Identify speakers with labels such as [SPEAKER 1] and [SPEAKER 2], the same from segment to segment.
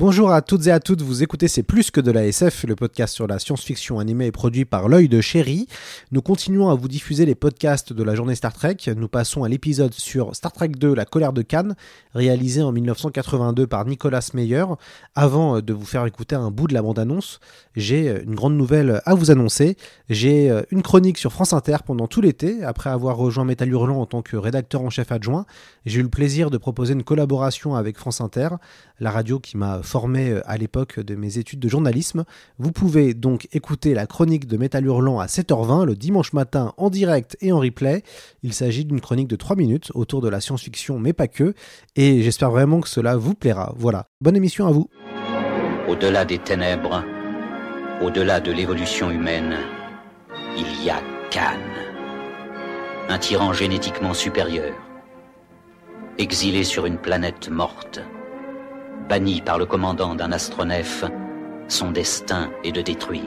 [SPEAKER 1] Bonjour à toutes et à toutes, vous écoutez C'est plus que de la SF, le podcast sur la science-fiction animée et produit par l'œil de chéri. Nous continuons à vous diffuser les podcasts de la journée Star Trek. Nous passons à l'épisode sur Star Trek 2, La colère de Cannes, réalisé en 1982 par Nicolas Meyer. Avant de vous faire écouter un bout de la bande-annonce, j'ai une grande nouvelle à vous annoncer. J'ai une chronique sur France Inter pendant tout l'été, après avoir rejoint Métal Hurlant en tant que rédacteur en chef adjoint. J'ai eu le plaisir de proposer une collaboration avec France Inter, la radio qui m'a formé euh, à l'époque de mes études de journalisme. Vous pouvez donc écouter la chronique de Métal Hurlant à 7h20 le dimanche matin en direct et en replay. Il s'agit d'une chronique de 3 minutes autour de la science-fiction, mais pas que. Et j'espère vraiment que cela vous plaira. Voilà, bonne émission à vous.
[SPEAKER 2] Au-delà des ténèbres, au-delà de l'évolution humaine, il y a Khan, un tyran génétiquement supérieur, exilé sur une planète morte banni par le commandant d'un astronef, son destin est de détruire.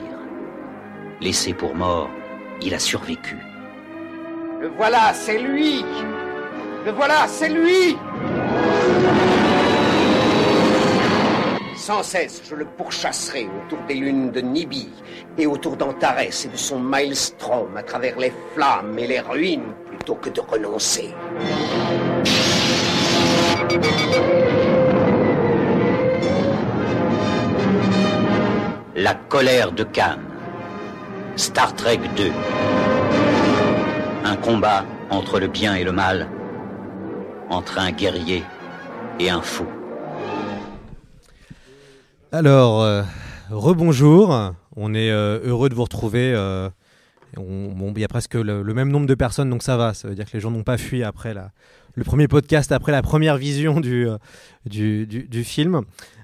[SPEAKER 2] Laissé pour mort, il a survécu.
[SPEAKER 3] Le voilà, c'est lui Le voilà, c'est lui Sans cesse, je le pourchasserai autour des lunes de Nibi et autour d'Antares et de son maelstrom à travers les flammes et les ruines plutôt que de renoncer.
[SPEAKER 2] La colère de Khan. Star Trek 2. Un combat entre le bien et le mal, entre un guerrier et un fou.
[SPEAKER 1] Alors, euh, rebonjour. On est euh, heureux de vous retrouver. euh, on- bon, il y a presque le, même nombre de personnes, donc ça va. Ça veut dire que les gens n'ont pas fui après la, le premier podcast, après la première vision du, du, du- du film.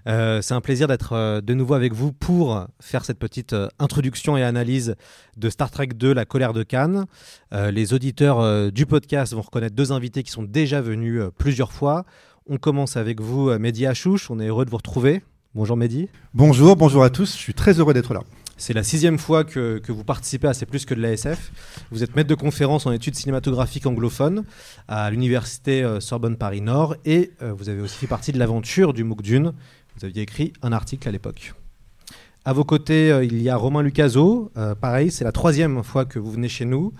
[SPEAKER 1] Euh, C'est un plaisir d'être euh, de nouveau avec vous pour faire cette petite euh, introduction et analyse de Star Trek 2, La colère de Cannes. Euh, les auditeurs du podcast vont reconnaître deux invités qui sont déjà venus plusieurs fois. On commence avec vous, Mehdi Achouch. On est heureux de vous retrouver. Bonjour Mehdi.
[SPEAKER 4] Bonjour, bonjour à tous, je suis très heureux d'être là.
[SPEAKER 1] C'est la sixième fois que, que vous participez à C'est plus que de l'ASF. Vous êtes maître de conférence en études cinématographiques anglophones à l'université Sorbonne Paris Nord et vous avez aussi fait partie de l'aventure du MOOC Dune. Vous aviez écrit un article à l'époque. À vos côtés, euh, il y a Romain Lucaso. Euh, pareil, c'est la troisième fois que vous venez chez nous.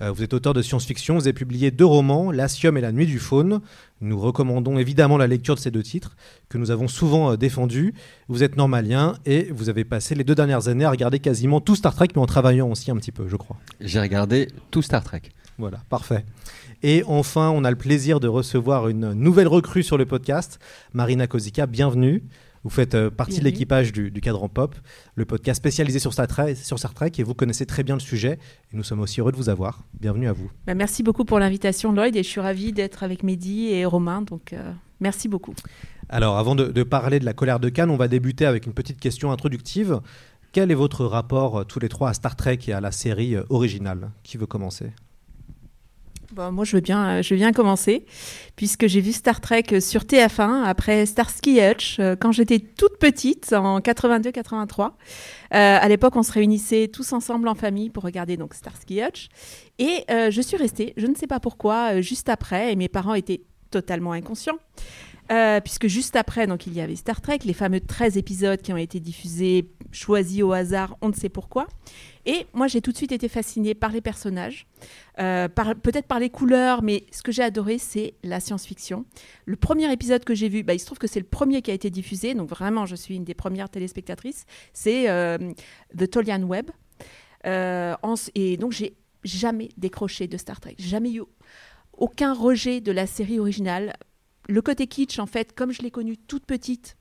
[SPEAKER 1] Euh, vous êtes auteur de science-fiction. Vous avez publié deux romans, L'Asium et La Nuit du Faune. Nous recommandons évidemment la lecture de ces deux titres que nous avons souvent défendus. Vous êtes normalien et vous avez passé les deux dernières années à regarder quasiment tout Star Trek, mais en travaillant aussi un petit peu, je crois.
[SPEAKER 5] J'ai regardé tout Star Trek.
[SPEAKER 1] Voilà, parfait. Et enfin, on a le plaisir de recevoir une nouvelle recrue sur le podcast, Marina Kozika. Bienvenue. Vous faites euh, partie de
[SPEAKER 6] Bienvenue.
[SPEAKER 1] l'équipage du, du Cadran Pop, le podcast spécialisé sur Star, Trek, sur Star Trek, et vous connaissez très bien le sujet. Et nous sommes aussi heureux de vous avoir. Bienvenue à vous.
[SPEAKER 6] Bah, merci beaucoup pour l'invitation, Lloyd, et je suis ravie d'être avec Mehdi et Romain, donc euh, merci beaucoup.
[SPEAKER 1] Alors, avant de, de parler de la colère de Cannes, on va débuter avec une petite question introductive. Quel est votre rapport, euh, tous les trois, à Star Trek et à la série originale? Qui veut commencer?
[SPEAKER 6] Bon, moi, je veux bien, euh, je veux commencer, puisque j'ai vu Star Trek sur TF1 après Starsky Hutch euh, quand j'étais toute petite, en 82-83. Euh, à l'époque, on se réunissait tous ensemble en famille pour regarder donc Starsky Hutch. Et je suis restée, je ne sais pas pourquoi, juste après, et mes parents étaient totalement inconscients. Euh, puisque juste après, donc il y avait Star Trek, les fameux 13 épisodes qui ont été diffusés, choisis au hasard, on ne sait pourquoi. Et moi, j'ai tout de suite été fascinée par les personnages, euh, peut-être par les couleurs, mais ce que j'ai adoré, c'est la science-fiction. Le premier épisode que j'ai vu, bah, il se trouve que c'est le premier qui a été diffusé, donc vraiment, je suis une des premières téléspectatrices, c'est euh, The Tolian Web. Et donc, j'ai jamais décroché de Star Trek, jamais eu aucun rejet de la série originale. Le côté kitsch, en fait, comme je l'ai connue toute petite,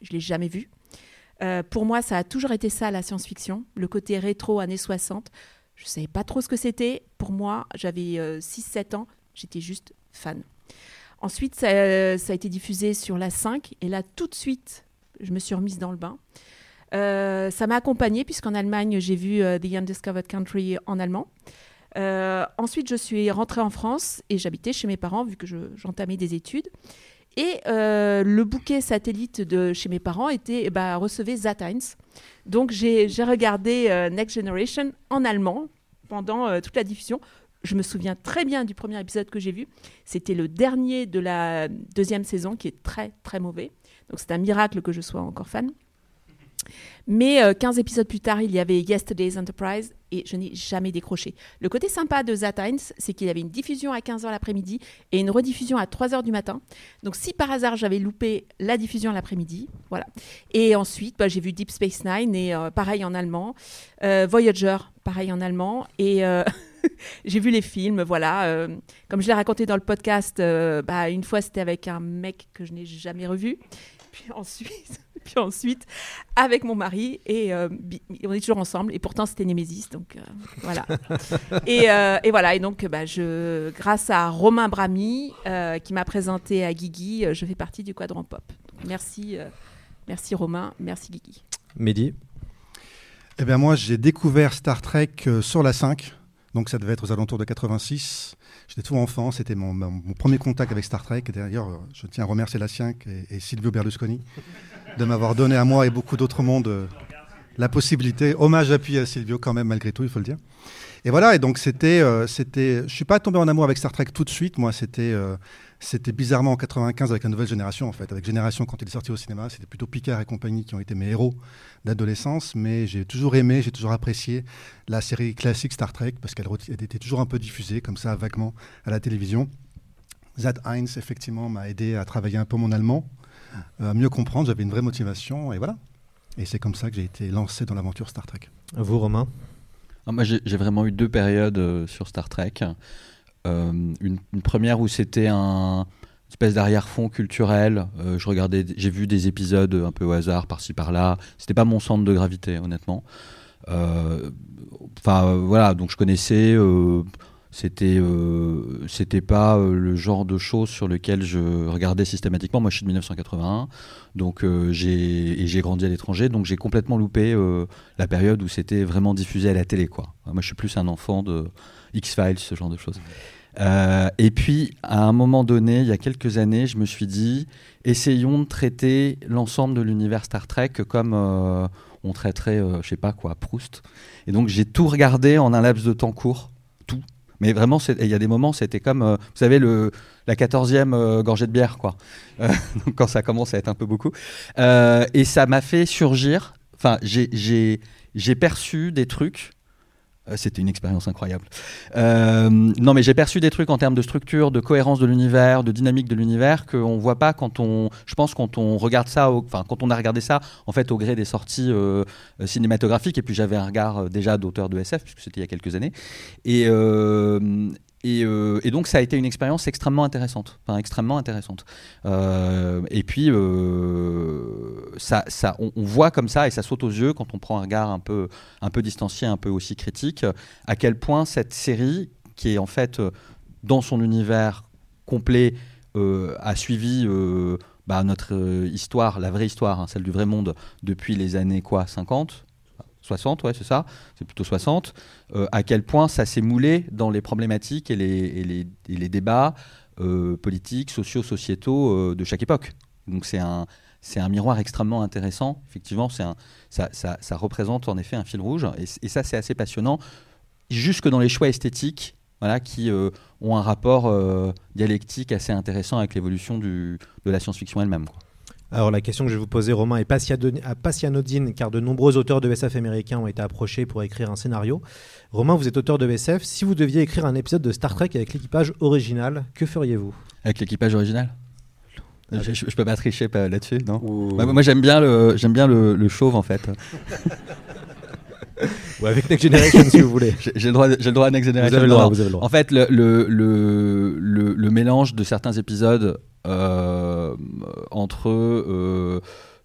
[SPEAKER 6] je l'ai jamais vu. Euh, pour moi, ça a toujours été ça, la science-fiction, le côté rétro années 60. Je ne savais pas trop ce que c'était. Pour moi, j'avais 6-7 ans, j'étais juste fan. Ensuite, ça, ça, a été diffusé sur la 5, et là, tout de suite, je me suis remise dans le bain. Euh, ça m'a accompagnée puisqu'en Allemagne, j'ai vu euh, The Undiscovered Country en allemand. Euh, ensuite, je suis rentrée en France et j'habitais chez mes parents vu que j'entamais des études. Et le bouquet satellite de chez mes parents était, bah, recevait Zatines. Donc j'ai regardé Next Generation en allemand pendant toute la diffusion. Je me souviens très bien du premier épisode que j'ai vu. C'était le dernier de la deuxième saison qui est très très mauvais. Donc c'est un miracle que je sois encore fan. Mais 15 euh, épisodes plus tard, il y avait Yesterday's Enterprise et je n'ai jamais décroché. Le côté sympa de Zatines, c'est qu'il y avait une diffusion à 15h l'après-midi et une rediffusion à 3h du matin. Donc si par hasard j'avais loupé la diffusion l'après-midi, voilà. Et ensuite, bah, j'ai vu Deep Space Nine et euh, pareil en allemand. Euh, Voyager, pareil en allemand. Et j'ai vu les films, voilà. comme je l'ai raconté dans le podcast, bah, une fois c'était avec un mec que je n'ai jamais revu. Puis ensuite, puis ensuite avec mon mari et euh, on est toujours ensemble et pourtant c'était Némésis donc euh, voilà. Et, euh, et, voilà et donc bah, je grâce à Romain Brami qui m'a présenté à Guigui je fais partie du quadrant pop. Merci merci Romain merci Guigui.
[SPEAKER 1] Mehdi?
[SPEAKER 4] Eh bien moi j'ai découvert Star Trek sur la 5 donc ça devait être aux alentours de 86 J'étais tout enfant, c'était mon, premier contact avec Star Trek. D'ailleurs, je tiens à remercier la et, et Silvio Berlusconi de m'avoir donné à moi et beaucoup d'autres mondes euh, la possibilité. Hommage appuyé à Silvio quand même, malgré tout, il faut le dire. Et voilà, et donc c'était, euh, c'était, je suis pas tombé en amour avec Star Trek tout de suite. Moi, c'était, euh, c'était bizarrement en 95 avec la nouvelle génération en fait. Avec Génération quand il est sorti au cinéma, c'était plutôt Picard et compagnie qui ont été mes héros d'adolescence. Mais j'ai toujours aimé, j'ai toujours apprécié la série classique Star Trek parce qu'elle était toujours un peu diffusée comme ça vaguement à la télévision. Zad Heinz effectivement m'a aidé à travailler un peu mon allemand, à mieux comprendre. J'avais une vraie motivation et voilà. Et c'est comme ça que j'ai été lancé dans l'aventure Star Trek.
[SPEAKER 1] Vous, Romain
[SPEAKER 5] ah, Moi, j'ai vraiment eu deux périodes euh, sur Star Trek. Euh, une, première où c'était un espèce d'arrière-fond culturel. Euh, je regardais, j'ai vu des épisodes un peu au hasard par-ci par-là. C'était pas mon centre de gravité, honnêtement. Enfin voilà, donc je connaissais c'était euh, c'était pas euh, le genre de choses sur lequel je regardais systématiquement. Moi, je suis de 1981, donc euh, j'ai j'ai grandi à l'étranger, donc j'ai complètement loupé la période où c'était vraiment diffusé à la télé, quoi. Moi, je suis plus un enfant de X Files, ce genre de choses. et puis, à un moment donné, il y a quelques années, je me suis dit, essayons de traiter l'ensemble de l'univers Star Trek comme on traiterait, je sais pas quoi, Proust. Et donc, j'ai tout regardé en un laps de temps court. Mais vraiment, il y a des moments, c'était comme, euh, vous savez, le, la quatorzième euh, gorgée de bière, quoi. Euh, quand ça commence à être un peu beaucoup. et ça m'a fait surgir, enfin, j'ai perçu des trucs c'était une expérience incroyable. Euh, non, mais j'ai perçu des trucs en termes de structure, de cohérence de l'univers, de dynamique de l'univers qu'on voit pas quand on, je pense, quand on regarde ça, enfin, quand on a regardé ça, en fait, au gré des sorties euh, cinématographiques. Et puis j'avais un regard déjà d'auteur de SF puisque c'était il y a quelques années. Et euh, et, donc ça a été une expérience extrêmement intéressante, extrêmement intéressante. Euh, et puis euh, ça, ça, on, voit comme ça et ça saute aux yeux quand on prend un regard un peu, un peu distancié, un peu aussi critique, à quel point cette série, qui est en fait dans son univers complet, a suivi bah, notre histoire, la vraie histoire, hein, celle du vrai monde, depuis les années quoi, 50 60, ouais, c'est ça, c'est plutôt 60, euh, à quel point ça s'est moulé dans les problématiques et les, débats euh, politiques, sociaux, sociétaux euh, de chaque époque. Donc c'est un, miroir extrêmement intéressant. Effectivement, c'est ça, représente en effet un fil rouge. Et, et ça, c'est assez passionnant, jusque dans les choix esthétiques, voilà, qui ont un rapport dialectique assez intéressant avec l'évolution de la science-fiction elle-même.
[SPEAKER 1] Alors la question que je vais vous poser, Romain, est pas si anodine car de nombreux auteurs de SF américains ont été approchés pour écrire un scénario. Romain, vous êtes auteur de SF. Si vous deviez écrire un épisode de Star Trek avec l'équipage original, que feriez-vous?
[SPEAKER 5] Avec l'équipage original? Je, peux pas tricher là-dessus, non? Moi, j'aime bien le j'aime bien le, chauve en fait.
[SPEAKER 1] Ou avec Next Generation si vous voulez.
[SPEAKER 5] J'ai le droit, j'ai le droit à Next Generation.
[SPEAKER 1] Vous avez le droit, vous avez le droit.
[SPEAKER 5] En fait, le, le, le, le mélange de certains épisodes euh, entre euh,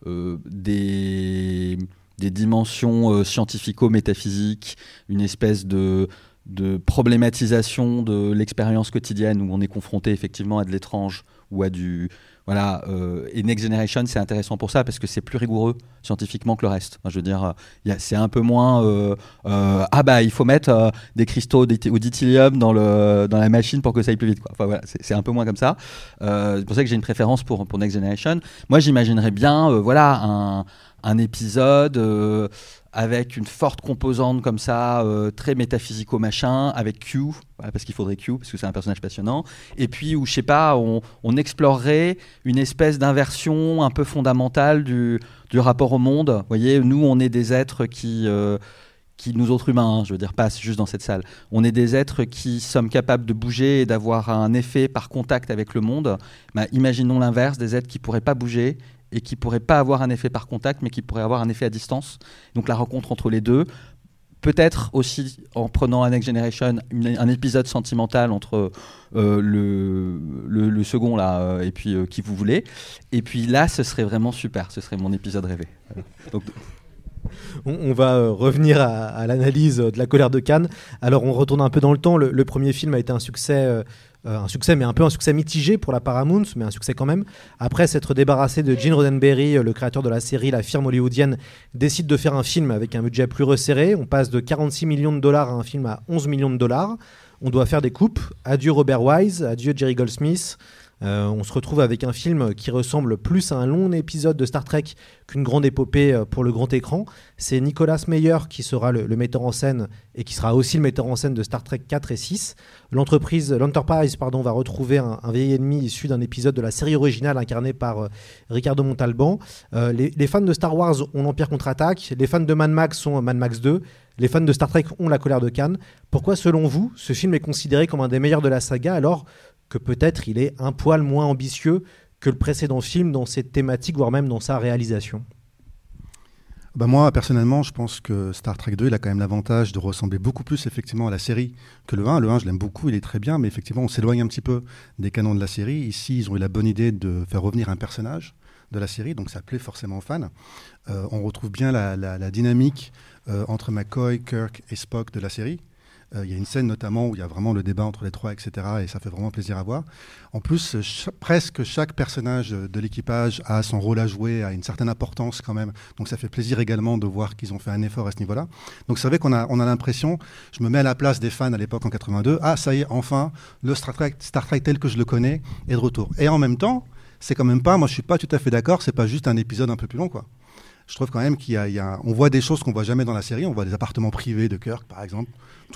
[SPEAKER 5] euh, des, des dimensions scientifico-métaphysiques, une espèce de, de problématisation de l'expérience quotidienne où on est confronté effectivement à de l'étrange ou à du voilà euh, et Next Generation c'est intéressant pour ça parce que c'est plus rigoureux scientifiquement que le reste. Je veux dire euh, c'est un peu moins euh, euh, ah bah il faut mettre euh, des cristaux ou d'ithylium dans le dans la machine pour que ça aille plus vite quoi. Enfin voilà c'est un peu moins comme ça. Euh, c'est pour ça que j'ai une préférence pour pour Next Generation. Moi j'imaginerais bien voilà un un épisode euh, avec une forte composante comme ça, euh, très métaphysico machin, avec Q, parce qu'il faudrait Q, parce que c'est un personnage passionnant, et puis où, je sais pas, on, on explorerait une espèce d'inversion un peu fondamentale du, du rapport au monde. Vous voyez, nous, on est des êtres qui... euh, qui nous autres humains, hein, je veux dire pas juste dans cette salle, on est des êtres qui sommes capables de bouger et d'avoir un effet par contact avec le monde. Bah, imaginons l'inverse, des êtres qui pourraient pas bouger et qui pourraient pas avoir un effet par contact, mais qui pourraient avoir un effet à distance. Donc la rencontre entre les deux. Peut-être aussi en prenant un Next Generation, un épisode sentimental entre euh, le, second là euh, et puis euh, qui vous voulez. Et puis là, ce serait vraiment super. Ce serait mon épisode rêvé.
[SPEAKER 1] On, va revenir à, à l'analyse de la colère de Cannes. Alors on retourne un peu dans le temps. Le, premier film a été un succès, euh, un succès, mais un peu un succès mitigé pour la Paramount, mais un succès quand même. Après s'être débarrassé de Gene Roddenberry, euh, le créateur de la série, la firme hollywoodienne décide de faire un film avec un budget plus resserré. On passe de 46 millions de dollars à un film à 11 millions de dollars. On doit faire des coupes. Adieu Robert Wise, adieu Jerry Goldsmith. Euh, on se retrouve avec un film qui ressemble plus à un long épisode de Star Trek qu'une grande épopée euh, pour le grand écran. C'est Nicolas Meyer qui sera le, metteur en scène et qui sera aussi le metteur en scène de Star Trek 4 et 6. L'entreprise, l'Enterprise, pardon, va retrouver un, vieil ennemi issu d'un épisode de la série originale incarné par euh, Ricardo Montalban. Les, fans de Star Wars ont l'Empire contre-attaque, les fans de Mad Max ont Mad Max 2, les fans de Star Trek ont La colère de Cannes. Pourquoi, selon vous, ce film est considéré comme un des meilleurs de la saga? Alors que peut-être il est un poil moins ambitieux que le précédent film dans ses thématiques, voire même dans sa réalisation
[SPEAKER 4] Bah moi, personnellement, je pense que Star Trek 2, il a quand même l'avantage de ressembler beaucoup plus effectivement à la série que le 1. Le 1, je l'aime beaucoup, il est très bien, mais effectivement, on s'éloigne un petit peu des canons de la série. Ici, ils ont eu la bonne idée de faire revenir un personnage de la série, donc ça plaît forcément aux fans. Euh, on retrouve bien la, dynamique euh, entre McCoy, Kirk et Spock de la série. Euh, Il y a une scène notamment où il y a vraiment le débat entre les trois, etc. Et ça fait vraiment plaisir à voir. En plus, cha- presque chaque personnage de l'équipage a son rôle à jouer, a une certaine importance quand même. Donc ça fait plaisir également de voir qu'ils ont fait un effort à ce niveau-là. Donc c'est vrai qu'on a, on a l'impression, je me mets à la place des fans à l'époque en 82, ah ça y est, enfin, le Star Trek, Star Trek tel que je le connais est de retour. Et en même temps, c'est quand même pas, moi je suis pas tout à fait d'accord, c'est pas juste un épisode un peu plus long, quoi. Je trouve quand même qu'il y a, on voit des choses qu'on voit jamais dans la série. On voit des appartements privés de Kirk, par exemple.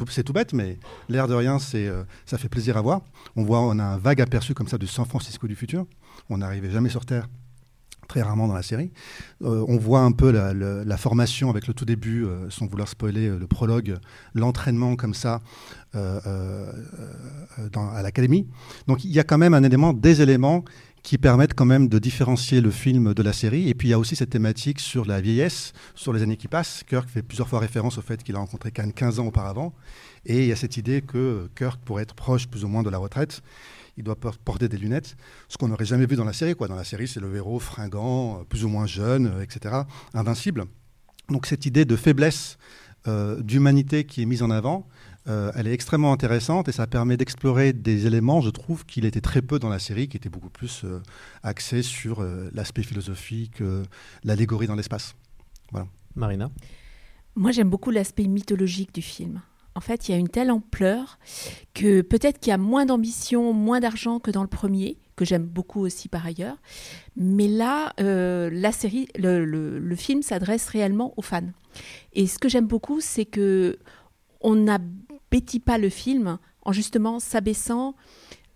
[SPEAKER 4] C'est tout bête, mais l'air de rien, euh, ça fait plaisir à voir. On voit, on a un vague aperçu comme ça de San Francisco du futur. On n'arrivait jamais sur Terre très rarement dans la série. Euh, on voit un peu la, formation avec le tout début, euh, sans vouloir spoiler le prologue, l'entraînement comme ça à l'académie. Donc il y a quand même un élément, des éléments qui permettent quand même de différencier le film de la série. Et puis il y a aussi cette thématique sur la vieillesse, sur les années qui passent. Kirk fait plusieurs fois référence au fait qu'il a rencontré Khan 15 ans auparavant. Et il y a cette idée que Kirk pourrait être proche plus ou moins de la retraite. Il doit por- porter des lunettes, ce qu'on n'aurait jamais vu dans la série. Quoi. Dans la série, c'est le héros fringant, euh, plus ou moins jeune, euh, etc., invincible. Donc cette idée de faiblesse, euh, d'humanité qui est mise en avant, euh, elle est extrêmement intéressante et ça permet d'explorer des éléments, je trouve, qu'il était très peu dans la série, qui étaient beaucoup plus euh, axés sur euh, l'aspect philosophique, euh, l'allégorie dans l'espace. Voilà.
[SPEAKER 1] Marina?
[SPEAKER 6] Moi, j'aime beaucoup l'aspect mythologique du film. En fait, il y a une telle ampleur que peut-être qu'il y a moins d'ambition, moins d'argent que dans le premier, que j'aime beaucoup aussi par ailleurs. Mais là, euh, la série, le, le- le film s'adresse réellement aux fans. Et ce que j'aime beaucoup, c'est que on n'abétit pas le film en justement s'abaissant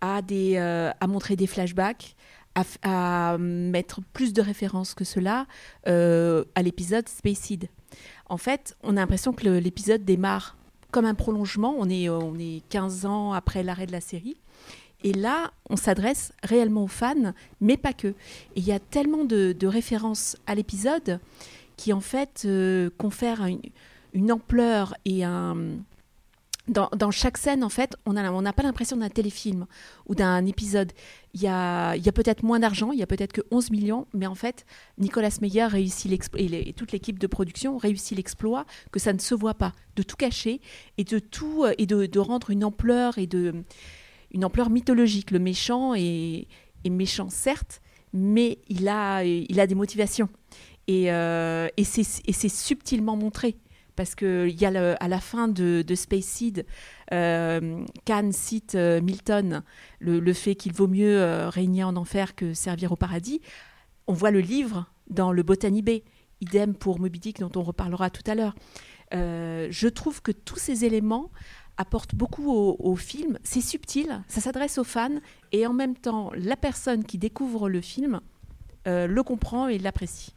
[SPEAKER 6] à, euh, montrer des flashbacks, à, mettre plus de références que cela euh, à l'épisode Space Seed. En fait, on a l'impression que l'épisode démarre comme un prolongement. On est, euh, on est 15 ans après l'arrêt de la série. Et là, on s'adresse réellement aux fans, mais pas que. Et il y a tellement de, références à l'épisode qui, en fait, confèrent une ampleur et un, dans, chaque scène, en fait, on n'a pas l'impression d'un téléfilm ou d'un épisode. Il y a, peut-être moins d'argent, il y a peut-être que 11 millions, mais en fait, Nicolas Meyer réussit et, et, toute l'équipe de production réussit l'exploit que ça ne se voit pas, de tout cacher et de tout et de, rendre une ampleur et de une ampleur mythologique. Le méchant est, est méchant certes, mais il a, il a des motivations et, euh, et c'est subtilement montré parce qu'il y a à la fin de, Space Seed, euh, Khan cite euh, Milton, le, fait qu'il vaut mieux euh, régner en enfer que servir au paradis. On voit le livre dans le Botany Bay. Idem pour Moby Dick, dont on reparlera tout à l'heure. je trouve que tous ces éléments apportent beaucoup au, au film. C'est subtil, ça s'adresse aux fans, et en même temps, la personne qui découvre le film le comprend et l'apprécie.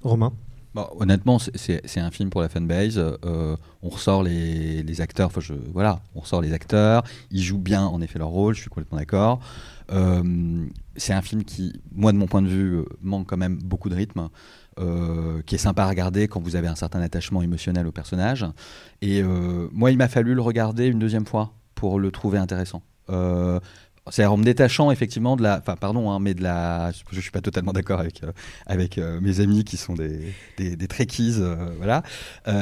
[SPEAKER 1] Romain?
[SPEAKER 5] Bon, honnêtement, c'est un film pour la fanbase. Euh, on ressort les, acteurs. Enfin, je, voilà, on ressort les acteurs. Ils jouent bien, en effet, leur rôle. Je suis complètement d'accord. Euh, c'est un film qui, moi, de mon point de vue, euh, manque quand même beaucoup de rythme. Qui est sympa à regarder quand vous avez un certain attachement émotionnel au personnage. Et moi, il m'a fallu le regarder une deuxième fois pour le trouver intéressant. C'est en me détachant effectivement de la, enfin pardon, hein, mais de la, je, suis pas totalement d'accord avec euh, avec euh, mes amis qui sont des des, des trekkies, euh, voilà.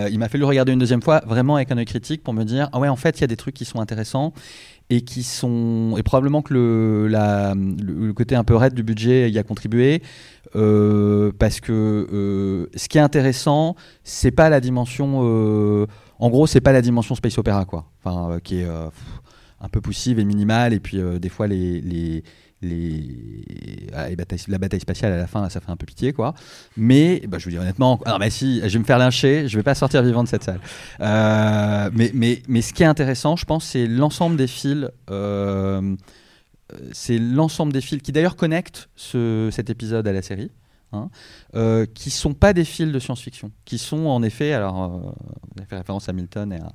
[SPEAKER 5] il m'a fallu regarder une deuxième fois, vraiment avec un œil critique pour me dire ah ouais en fait il y a des trucs qui sont intéressants et qui sont et probablement que le le, côté un peu raide du budget y a contribué parce que ce qui est intéressant c'est pas la dimension en gros c'est pas la dimension space opéra quoi, enfin qui est un peu poussive et minimale, et puis euh, des fois les, les, les, ah, la bataille spatiale à la fin, ça fait un peu pitié, quoi. Mais, bah, je vous dis honnêtement, alors, bah, si, je vais me faire lyncher, je vais pas sortir vivant de cette salle. Euh, mais, mais, mais ce qui est intéressant, je pense, c'est l'ensemble des fils. Euh, c'est l'ensemble des fils qui d'ailleurs connectent ce, cet épisode à la série. Hein, euh, qui sont pas des fils de science-fiction, qui sont en effet, alors, vous avez fait référence à Milton et à,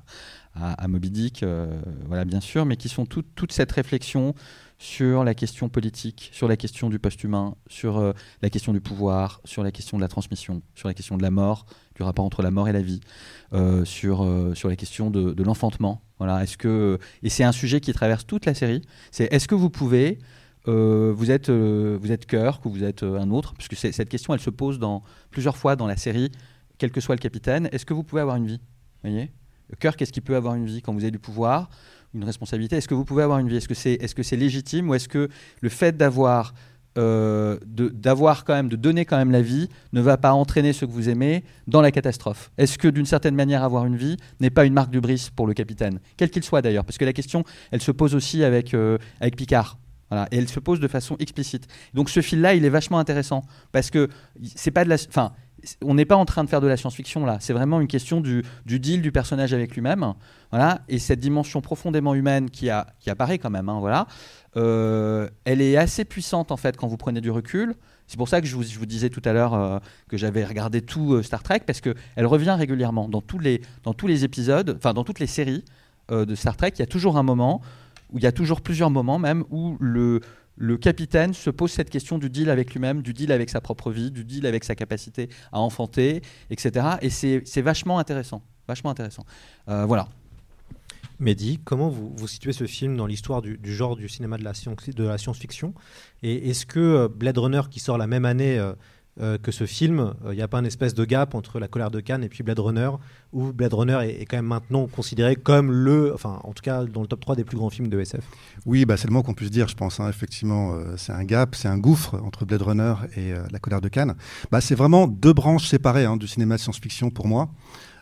[SPEAKER 5] à, Moby Dick, euh, voilà bien sûr, mais qui sont toute cette réflexion sur la question politique, sur la question du post-humain, sur euh, la question du pouvoir, sur la question de la transmission, sur la question de la mort, du rapport entre la mort et la vie, euh, sur, sur la question de, l'enfantement. Voilà, est-ce que et c'est un sujet qui traverse toute la série. C'est est-ce que vous pouvez vous êtes vous êtes Kirk ou vous êtes un autre, puisque cette question elle se pose plusieurs fois dans la série, quel que soit le capitaine. Est-ce que vous pouvez avoir une vie, voyez? Cœur, qu'est-ce qui peut avoir une vie quand vous avez du pouvoir, une responsabilité. Est-ce que vous pouvez avoir une vie? Est-ce que c'est est -ce c'est légitime ou est-ce que le fait d'avoir euh, d'avoir quand même, de donner quand même la vie, ne va pas entraîner ceux que vous aimez dans la catastrophe? Est-ce que d'une certaine manière avoir une vie n'est pas une marque du bris pour le capitaine? Quel qu'il soit d'ailleurs, parce que la question, elle se pose aussi avec, euh, avec Picard. Voilà, et elle se pose de façon explicite. Donc ce fil-là, il est vachement intéressant parce que c'est pas de la, enfin, on n'est pas en train de faire de la science-fiction là, c'est vraiment une question du, deal du personnage avec lui-même, voilà, et cette dimension profondément humaine qui, apparaît quand même, hein, voilà, euh, elle est assez puissante en fait quand vous prenez du recul. C'est pour ça que je vous, disais tout à l'heure euh, que j'avais regardé tout euh, Star Trek parce qu'elle revient régulièrement dans tous les, dans tous les épisodes, enfin dans toutes les séries de Star Trek, il y a toujours un moment où il y a toujours plusieurs moments même où le, le capitaine se pose cette question du deal avec lui-même, du deal avec sa propre vie, du deal avec sa capacité à enfanter, etc. Et c'est vachement intéressant. Vachement intéressant. Euh, voilà.
[SPEAKER 1] Mehdi, comment vous, vous situez ce film dans l'histoire du, genre du cinéma de la science-fiction? Et est-ce que euh, Blade Runner, qui sort la même année euh, euh, que ce film, il euh, n'y a pas un espèce de gap entre La colère de Cannes et puis Blade Runner, où Blade Runner est, quand même maintenant considéré comme le, enfin en tout cas dans le top 3 des plus grands films de SF
[SPEAKER 4] Oui, bah, c'est le mot qu'on puisse dire, je pense. Hein. effectivement, euh, c'est un gap, c'est un gouffre entre Blade Runner et La colère de Cannes. Bah, c'est vraiment deux branches séparées hein, du cinéma de science-fiction pour moi.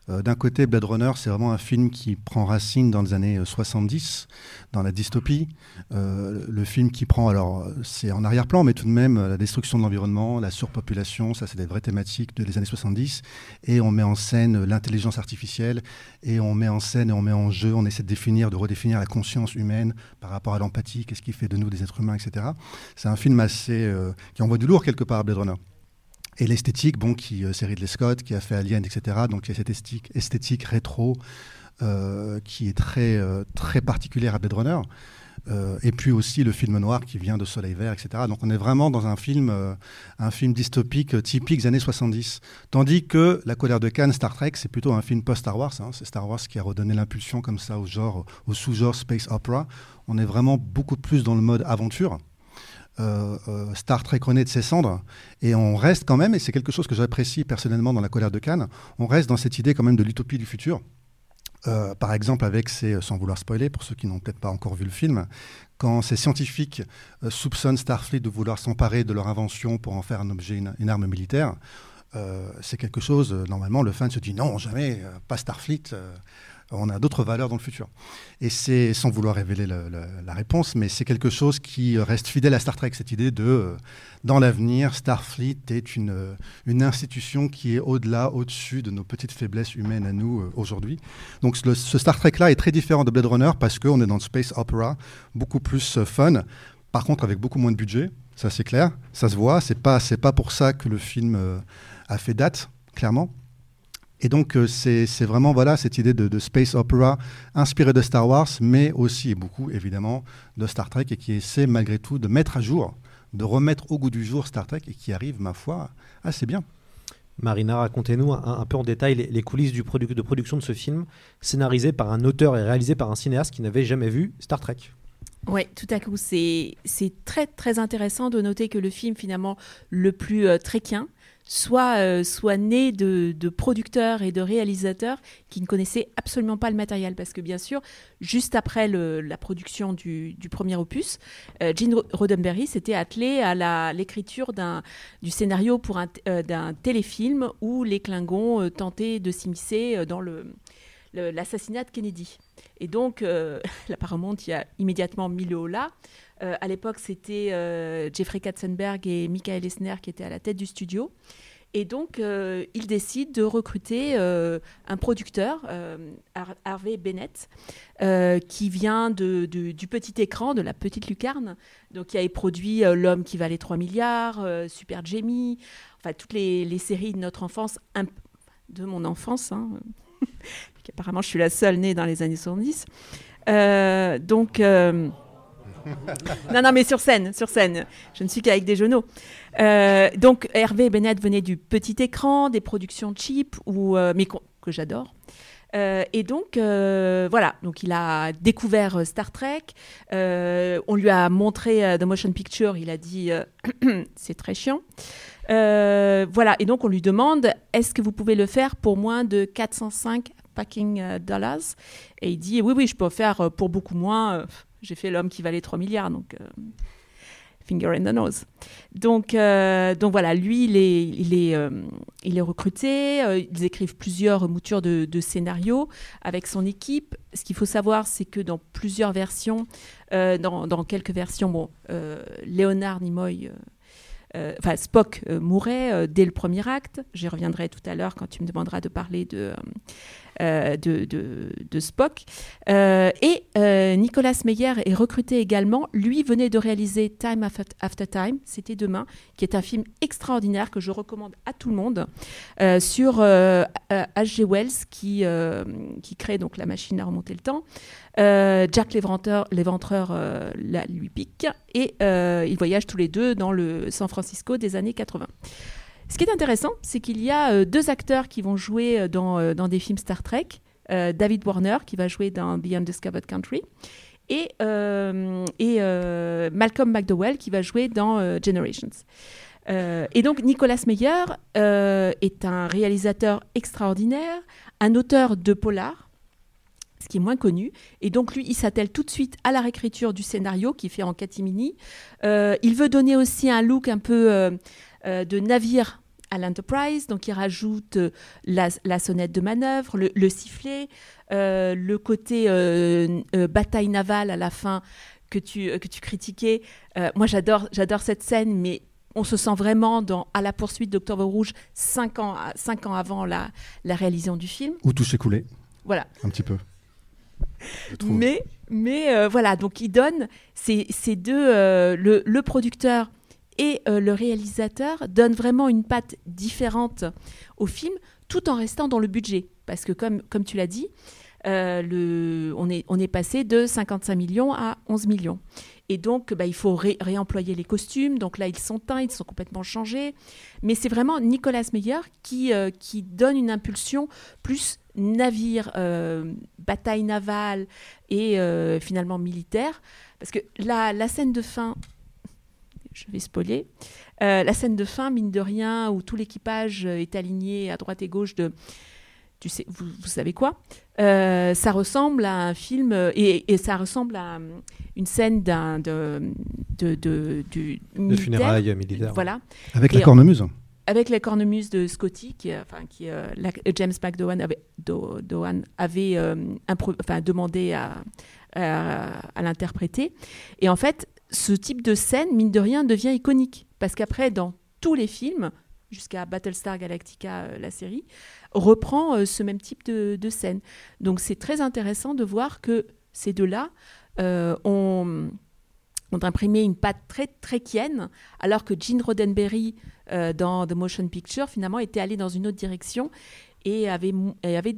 [SPEAKER 4] Euh, d'un côté, Blade Runner, c'est vraiment un film qui prend racine dans les années 70, euh, dans la dystopie. Euh, le film qui prend, alors c'est en arrière-plan, mais tout de même la destruction de l'environnement, la surpopulation, ça c'est des vraies thématiques des années 70. Et on met en scène l'intelligence artificielle, et on met en scène et on met en jeu, on essaie de définir, de redéfinir la conscience humaine par rapport à l'empathie, qu'est-ce qui fait de nous des êtres humains, etc. C'est un film assez qui envoie du lourd quelque part, Blade Runner. Et l'esthétique, bon, qui euh, c'est Ridley Scott qui a fait Alien, etc. Donc il y a cette esthétique, esthétique rétro euh, qui est très euh, très particulière à Blade Runner. Euh, et puis aussi le film noir qui vient de Soleil Vert, etc. Donc on est vraiment dans un film, euh, un film dystopique typique des années 70. Tandis que La colère de Cannes, Star Trek, c'est plutôt un film post-Star Wars. Hein. C'est Star Wars qui a redonné l'impulsion comme ça au genre, au sous-genre space opera. On est vraiment beaucoup plus dans le mode aventure. Euh, Star Trek renaît de ses cendres et on reste quand même, et c'est quelque chose que j'apprécie personnellement dans La colère de Cannes, on reste dans cette idée quand même de l'utopie du futur. Euh, par exemple, avec ces, sans vouloir spoiler, pour ceux qui n'ont peut-être pas encore vu le film, quand ces scientifiques euh, soupçonnent Starfleet de vouloir s'emparer de leur invention pour en faire un objet, une, arme militaire, euh, c'est quelque chose, normalement, le fan se dit non, jamais, pas Starfleet on a d'autres valeurs dans le futur. Et c'est, sans vouloir révéler la réponse, mais c'est quelque chose qui reste fidèle à Star Trek, cette idée de, euh, dans l'avenir, Starfleet est une, euh, une institution qui est au-delà, au-dessus de nos petites faiblesses humaines à nous euh, aujourd'hui. Donc ce Star Trek-là est très différent de Blade Runner parce qu'on est dans le space opera, beaucoup plus fun, par contre avec beaucoup moins de budget, ça c'est clair, ça se voit, c'est pas, c'est pas pour ça que le film a fait date, clairement. Et donc, euh, c'est vraiment voilà, cette idée de, space opera inspirée de Star Wars, mais aussi et beaucoup, évidemment, de Star Trek, et qui essaie malgré tout de mettre à jour, de remettre au goût du jour Star Trek, et qui arrive, ma foi, assez bien.
[SPEAKER 1] Marina, racontez-nous un, peu en détail les, coulisses du de production de ce film, scénarisé par un auteur et réalisé par un cinéaste qui n'avait jamais vu Star Trek.
[SPEAKER 6] Oui, tout à coup, c'est très très intéressant de noter que le film finalement le plus euh, trekien, soit, euh, soit de, producteurs et de réalisateurs qui ne connaissaient absolument pas le matériel. Parce que bien sûr, juste après la production du, premier opus, euh, Gene Roddenberry s'était attelé à l'écriture du scénario pour un, euh, d'un téléfilm où les Klingons tentaient de s'immiscer dans l'assassinat de Kennedy. Et donc, la Paramount y a immédiatement mis le haut là. Euh, à l'époque, c'était euh, Jeffrey Katzenberg et Michael Esner qui étaient à la tête du studio. Et donc, euh, il décide de recruter un producteur, Harvey Bennett, qui vient du petit écran, de la petite lucarne, donc qui a produit L'homme qui valait 3 milliards, Super Jamie, enfin toutes les, séries de notre enfance, de mon enfance. Hein. Apparemment, je suis la seule née dans les années 70. donc non, non, mais sur scène, sur scène. Je ne suis qu'avec des genoux. Euh, donc Hervé Bennett venait du petit écran, des productions cheap, ou, euh, mais que j'adore. Euh, et donc, voilà, donc il a découvert Star Trek. on lui a montré The Motion Picture. Il a dit c'est très chiant. voilà, et donc on lui demande est-ce que vous pouvez le faire pour moins de 405 packing dollars? Et il dit oui, oui, je peux faire pour beaucoup moins. J'ai fait l'homme qui valait 3 milliards, donc euh, finger in the nose. Donc, euh, donc voilà, lui, il est, il est, euh, il est recruté. ils écrivent plusieurs moutures de, scénarios avec son équipe. Ce qu'il faut savoir, c'est que dans plusieurs versions, dans, dans, quelques versions, bon, Léonard Nimoy enfin Spock mourait dès le premier acte. J'y reviendrai tout à l'heure quand tu me demanderas de parler de, euh, de, de, Spock. Euh, et euh, Nicolas Meyer est recruté également. Lui venait de réaliser Time After Time, c'était demain, qui est un film extraordinaire que je recommande à tout le monde sur H.G. Wells qui, qui crée donc la machine à remonter le temps. Jack l'éventreur, l'éventreur lui pique et ils voyagent tous les deux dans le San Francisco des années 80. Ce qui est intéressant, c'est qu'il y a euh, deux acteurs qui vont jouer euh, dans, euh, dans des films Star Trek. David Warner, qui va jouer dans The Undiscovered Country, et, et Malcolm McDowell, qui va jouer dans Generations. et donc Nicolas Meyer est un réalisateur extraordinaire, un auteur de polar, ce qui est moins connu. Et donc lui, il s'attelle tout de suite à la réécriture du scénario qu'il fait en catimini. il veut donner aussi un look un peu de navire à l'Enterprise. Donc, il rajoute euh, la, sonnette de manœuvre, le, sifflet, euh, le côté bataille navale à la fin que tu, que tu critiquais. moi, j'adore, j'adore cette scène, mais on se sent vraiment dans À la poursuite d'Octobre Rouge, cinq ans, cinq ans avant la, la réalisation du film.
[SPEAKER 4] Où tout s'est coulé.
[SPEAKER 6] Voilà.
[SPEAKER 4] Un petit peu.
[SPEAKER 6] Mais, mais voilà, donc il donne ces, ces deux, le, le, producteur et euh, le réalisateur donne vraiment une patte différente au film tout en restant dans le budget. Parce que comme, comme tu l'as dit, euh, on, est, on est passé de 55 millions à 11 millions. Et donc, bah, il faut ré- réemployer les costumes. Donc là, ils sont teints, ils sont complètement changés. Mais c'est vraiment Nicolas Meyer qui, euh, donne une impulsion plus navire, bataille navale et finalement militaire. Parce que la scène de fin, je vais spoiler, euh, la scène de fin, mine de rien, où tout l'équipage euh, est aligné à droite et gauche de... Tu sais, vous, vous savez quoi? Euh, Ça ressemble à un film, et, et ça ressemble à une scène d'un de, de, de, du
[SPEAKER 1] funérailles militaires.
[SPEAKER 6] Voilà.
[SPEAKER 4] Avec
[SPEAKER 6] Et
[SPEAKER 4] la cornemuse.
[SPEAKER 6] avec la cornemuse de Scotty, qui, enfin, qui euh, la- James McDowan avait, Do- Dohan avait euh, impro- enfin, demandé à, à, à l'interpréter. Et en fait, ce type de scène, mine de rien, devient iconique. Parce qu'après, dans tous les films, jusqu'à Battlestar Galactica, euh, la série, reprend euh, ce même type de, scène. Donc c'est très intéressant de voir que ces deux-là euh, ont imprimé une patte très tréquienne, alors que Gene Roddenberry, dans The Motion Picture, finalement, était allé dans une autre direction et avait,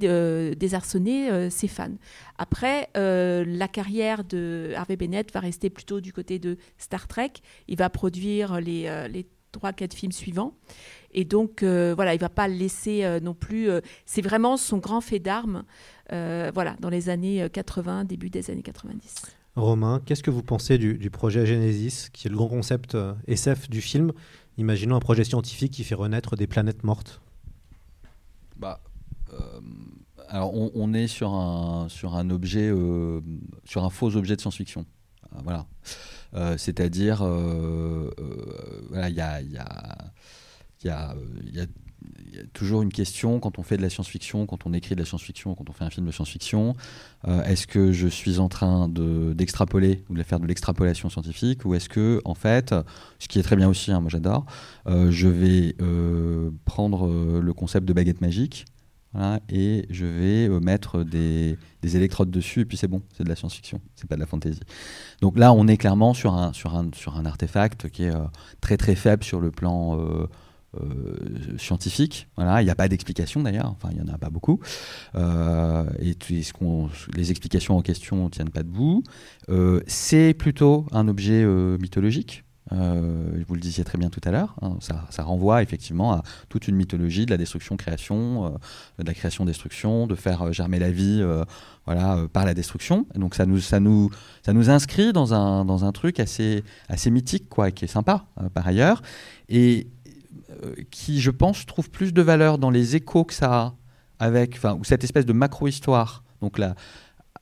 [SPEAKER 6] euh, désarçonné euh, ses fans. Après, euh, la carrière de Harvey Bennett va rester plutôt du côté de Star Trek. Il va produire les, les 3-4 films suivants. Et donc, voilà, il va pas laisser euh, non plus... c'est vraiment son grand fait d'armes, voilà, dans les années euh, 80, début des années 90.
[SPEAKER 1] Romain, qu'est-ce que vous pensez du, du projet Genesis, qui est le grand concept SF du film? Imaginons un projet scientifique qui fait renaître des planètes mortes.
[SPEAKER 5] Bah, euh, alors on, est sur un, sur un objet, euh, sur un faux objet de science-fiction. Euh, voilà. C'est-à-dire, il y a, y a- y a- il y a toujours une question quand on fait de la science-fiction, quand on écrit de la science-fiction, quand on fait un film de science-fiction. euh, est-ce que je suis en train de- d'extrapoler ou de faire de l'extrapolation scientifique ou est-ce que, en fait, ce qui est très bien aussi, hein, moi j'adore, euh, je vais euh, prendre le concept de baguette magique et je vais mettre des, des électrodes dessus et puis c'est bon, c'est de la science-fiction, c'est pas de la fantasy. Donc là, on est clairement sur un, sur un, sur un artefact qui est très très faible sur le plan scientifique. Voilà, il n'y a pas d'explication d'ailleurs, enfin il n'y en a pas beaucoup. Euh, et les explications en question ne tiennent pas debout. Euh, c'est plutôt un objet euh, mythologique. Euh, vous le disiez très bien tout à l'heure, hein, ça, renvoie effectivement à toute une mythologie de la destruction-création, euh, de la création-destruction, de faire euh, germer la vie euh, voilà, euh, par la destruction. Donc ça nous, inscrit dans un, truc assez, mythique, quoi, qui est sympa euh, par ailleurs, et euh, qui, je pense, trouve plus de valeur dans les échos que ça a avec, enfin, cette espèce de macro-histoire. Donc la,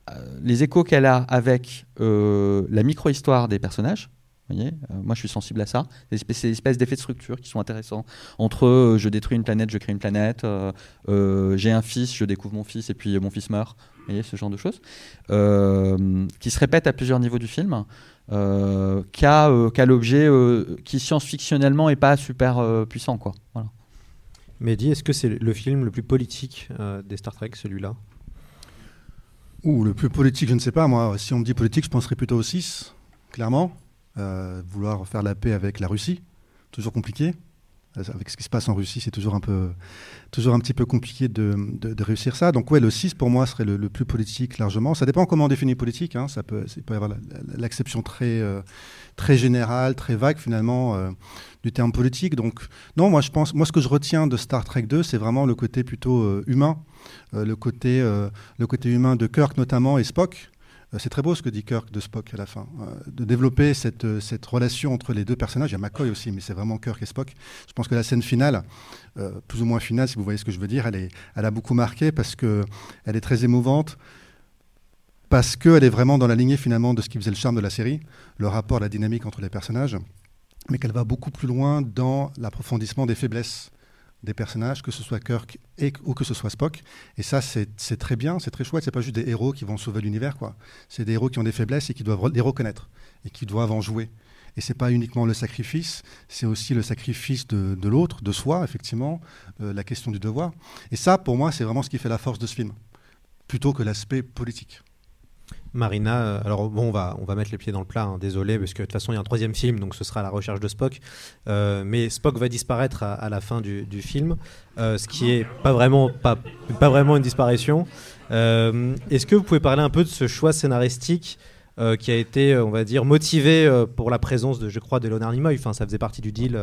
[SPEAKER 5] euh, les échos qu'elle a avec euh, la micro-histoire des personnages. Voyez, Euh, moi je suis sensible à ça. Ces espèces, ces espèces d'effets de structure qui sont intéressants. Entre euh, je détruis une planète, je crée une planète, euh, euh, j'ai un fils, je découvre mon fils et puis mon fils meurt. Vous voyez, ce genre de choses. Euh, qui se répètent à plusieurs niveaux du film. Euh, qu'a euh, l'objet euh, qui science-fictionnellement est pas super euh, puissant. Quoi. Voilà.
[SPEAKER 1] Mehdi, est-ce que c'est le film le plus politique euh, des Star Trek, celui-là?
[SPEAKER 4] Ou le plus politique, je ne sais pas. Moi, si on me dit politique, je penserais plutôt au 6, clairement. Euh, vouloir faire la paix avec la Russie, toujours compliqué. Avec ce qui se passe en Russie, c'est toujours un peu, toujours un petit peu compliqué de, réussir ça. Donc ouais, le 6 pour moi serait le, plus politique largement. Ça dépend comment on définit politique. hein. Ça peut, il peut y avoir la- la- l'acception très, euh, très générale, très vague finalement euh, du terme politique. Donc non, moi je pense, moi ce que je retiens de Star Trek 2, c'est vraiment le côté plutôt euh, humain, le côté, le côté humain de Kirk notamment et Spock. Euh, C'est très beau ce que dit Kirk de Spock à la fin, euh, de développer cette, euh, cette relation entre les deux personnages. Il y a McCoy aussi, mais c'est vraiment Kirk et Spock. Je pense que la scène finale, plus ou moins finale, si vous voyez ce que je veux dire, elle, elle a beaucoup marqué parce qu'elle est très émouvante, parce qu'elle est vraiment dans la lignée finalement de ce qui faisait le charme de la série, le rapport, la dynamique entre les personnages, mais qu'elle va beaucoup plus loin dans l'approfondissement des faiblesses des personnages, que ce soit Kirk et, ou que ce soit Spock. Et ça, c'est très bien, c'est très chouette. C'est pas juste des héros qui vont sauver l'univers, quoi. C'est des héros qui ont des faiblesses et qui doivent les reconnaître et qui doivent en jouer. Et c'est pas uniquement le sacrifice, c'est aussi le sacrifice de, de l'autre, de soi, effectivement, euh, la question du devoir. Et ça, pour moi, c'est vraiment ce qui fait la force de ce film, plutôt que l'aspect politique.
[SPEAKER 1] Marina, euh, alors bon, on va, on va mettre les pieds dans le plat, hein, désolé, parce que de toute façon, il y a un troisième film, donc ce sera la recherche de Spock. Euh, mais Spock va disparaître à, à la fin du, du film, euh, ce qui est pas vraiment, pas, pas vraiment une disparition. Euh, Est-ce que vous pouvez parler un peu de ce choix scénaristique qui a été, on va dire, motivé pour la présence de, je crois, de Leonard Nimoy? Enfin, ça faisait partie du deal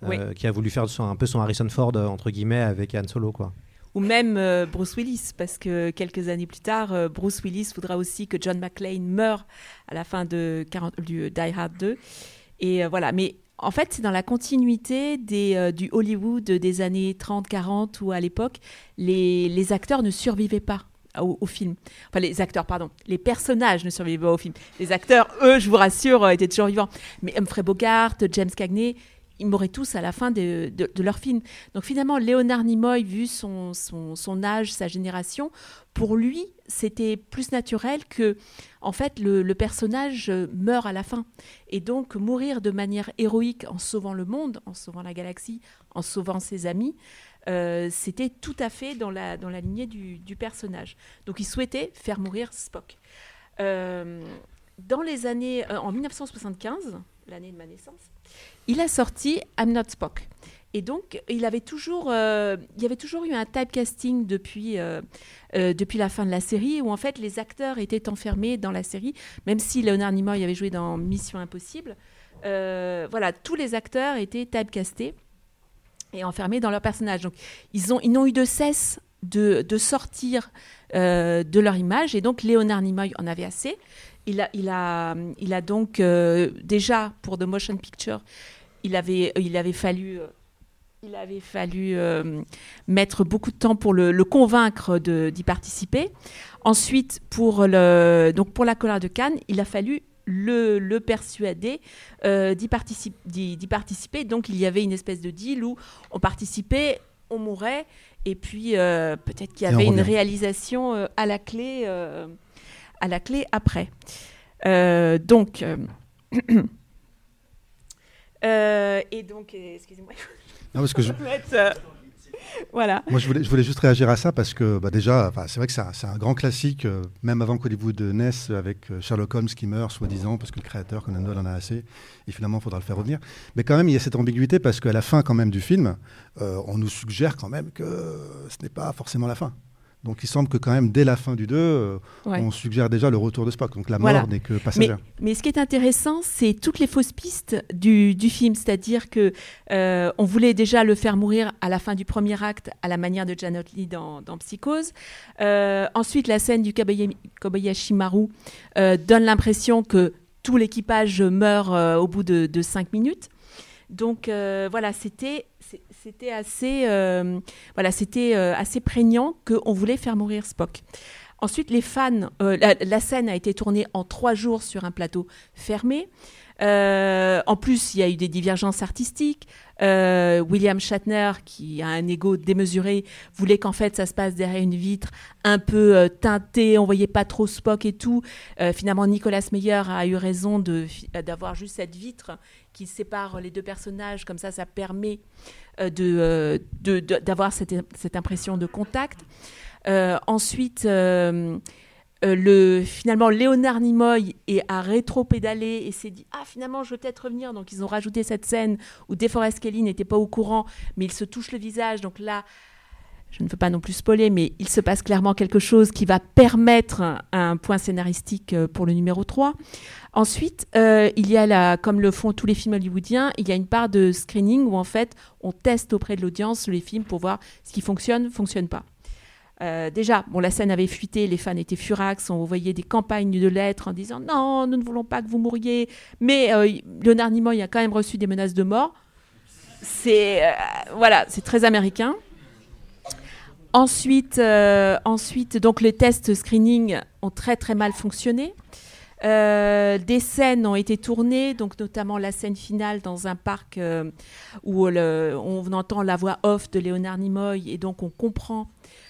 [SPEAKER 6] Oui.
[SPEAKER 1] qui a voulu faire un peu son Harrison Ford entre guillemets avec Han Solo, quoi.
[SPEAKER 6] Ou même euh, Bruce Willis, parce que quelques années plus tard, euh, Bruce Willis voudra aussi que John McClane meure à la fin de 40 du Die Hard 2. Et euh, voilà, mais en fait, c'est dans la continuité euh, du Hollywood des années 30-40 où à l'époque, les, acteurs ne survivaient pas. Au, au film. Enfin, les acteurs, pardon. Les personnages ne survivaient pas au film. Les acteurs, eux, je vous rassure, euh, étaient toujours vivants. Mais Humphrey Bogart, James Cagney, ils mouraient tous à la fin de, leur film. Donc finalement, Léonard Nimoy, vu son, âge, sa génération, pour lui, c'était plus naturel que, en fait, le, personnage meurt à la fin. Et donc, mourir de manière héroïque en sauvant le monde, en sauvant la galaxie, en sauvant ses amis, euh, c'était tout à fait dans la, lignée du, du personnage. Donc, il souhaitait faire mourir Spock. Euh, dans les années, euh, en 1975, l'année de ma naissance, il a sorti I'm Not Spock. Et donc, il avait toujours, euh, il y avait toujours eu un typecasting depuis, euh, euh, depuis la fin de la série, où en fait les acteurs étaient enfermés dans la série, même si Leonard Nimoy avait joué dans Mission Impossible. Voilà, tous les acteurs étaient typecastés et enfermés dans leur personnage. Donc, ils ont, ils n'ont eu de cesse de, de sortir de leur image, et donc Leonard Nimoy en avait assez. Il a, il a, il a donc euh, déjà pour The Motion Picture, il avait, il avait fallu, euh, il avait fallu euh, mettre beaucoup de temps pour le, le convaincre d'y participer. Ensuite, pour le, donc pour la colère de Cannes, il a fallu le, le persuader euh, d'y partici- d'y- d'y participer. Donc il y avait une espèce de deal où on participait, on mourait, et puis euh, peut-être qu'il y avait une réalisation euh, à la clé, à la clé après. Euh, donc. euh, euh, et donc, excusez-moi.
[SPEAKER 4] Non, parce que je-
[SPEAKER 6] voilà.
[SPEAKER 4] Moi, je voulais, je voulais juste réagir à ça parce que bah, déjà, c'est vrai que c'est un, grand classique, euh, même avant qu'Hollywood naisse, avec euh, Sherlock Holmes qui meurt, soi-disant, parce que le créateur, Conan Doyle, en a assez, et finalement, il faudra le faire revenir. Mais quand même, il y a cette ambiguïté parce qu'à la fin, quand même, du film, euh, on nous suggère quand même que ce n'est pas forcément la fin. Donc, il semble que quand même, dès la fin du 2, euh,
[SPEAKER 6] Ouais.
[SPEAKER 4] on suggère déjà le retour de Spock. Donc, la
[SPEAKER 6] Voilà.
[SPEAKER 4] mort n'est que passagère.
[SPEAKER 6] mais ce qui est intéressant, c'est toutes les fausses pistes du, du film. C'est-à-dire que euh, on voulait déjà le faire mourir à la fin du premier acte, à la manière de Janet Lee dans, dans Psychose. Euh, ensuite, la scène du Kobayashi, Maru donne l'impression que tout l'équipage meurt au bout de, de cinq minutes. Donc euh, voilà, c'était c'était assez euh, voilà, c'était euh, assez prégnant qu'on voulait faire mourir Spock. Ensuite, les fans, euh, la, scène a été tournée en trois jours sur un plateau fermé. En plus, il y a eu des divergences artistiques. William Shatner, qui a un ego démesuré, voulait qu'en fait ça se passe derrière une vitre un peu teintée, on voyait pas trop Spock et tout. Finalement, Nicolas Meyer a eu raison d'avoir juste cette vitre qui sépare les deux personnages, comme ça, ça permet de, euh, de- d'avoir cette, cette impression de contact. Euh, ensuite, euh, euh, le, finalement, Léonard Nimoy est à rétro-pédaler et s'est dit Ah, finalement, je vais peut-être revenir. Donc, ils ont rajouté cette scène où DeForest Kelly n'était pas au courant, mais il se touche le visage. Donc là, je ne veux pas non plus spoiler, mais il se passe clairement quelque chose qui va permettre un, point scénaristique euh, pour le numéro 3. Ensuite, euh, il y a, la, comme le font tous les films hollywoodiens, il y a une part de screening où en fait on teste auprès de l'audience les films pour voir ce qui fonctionne, fonctionne pas. Euh, déjà, bon, la scène avait fuité, les fans étaient furax, on voyait des campagnes de lettres en disant non, nous ne voulons pas que vous mouriez. Mais euh, Leonard Nimoy a quand même reçu des menaces de mort. C'est voilà, c'est très américain. Ensuite, euh, ensuite, donc les tests screening ont très très mal fonctionné. Euh, des scènes ont été tournées, donc notamment la scène finale dans un parc euh, où on entend la voix off de Léonard Nimoy et donc on comprend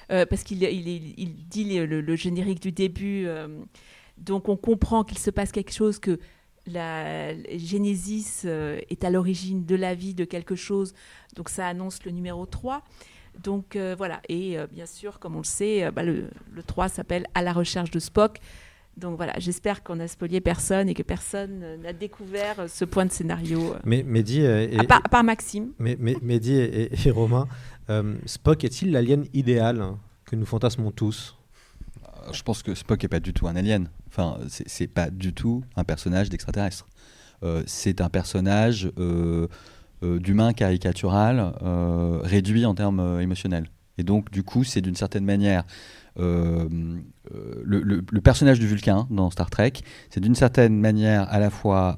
[SPEAKER 6] parce qu'il il, dit le, générique du début, donc on comprend qu'il se passe quelque chose que la Genesis est à l'origine de la vie de quelque chose, donc ça annonce le numéro 3. Donc euh, voilà, et euh, bien sûr, comme on le sait, euh, bah, le, le 3 s'appelle À la recherche de Spock. Donc voilà, j'espère qu'on a spolié personne et que personne n'a découvert ce point de scénario.
[SPEAKER 1] Mais Mehdi et,
[SPEAKER 6] à, part, à part Maxime.
[SPEAKER 1] mais, mais- Mehdi et, et- et Romain, euh, Spock est-il l'alien idéal que nous fantasmons tous?
[SPEAKER 5] Je pense que Spock n'est pas du tout un alien. Enfin, c'est pas du tout un personnage d'extraterrestre. Euh, c'est un personnage euh, d'humain caricatural réduit en termes émotionnels. Et donc, du coup, c'est d'une certaine manière le, personnage du Vulcain dans Star Trek, c'est d'une certaine manière à la fois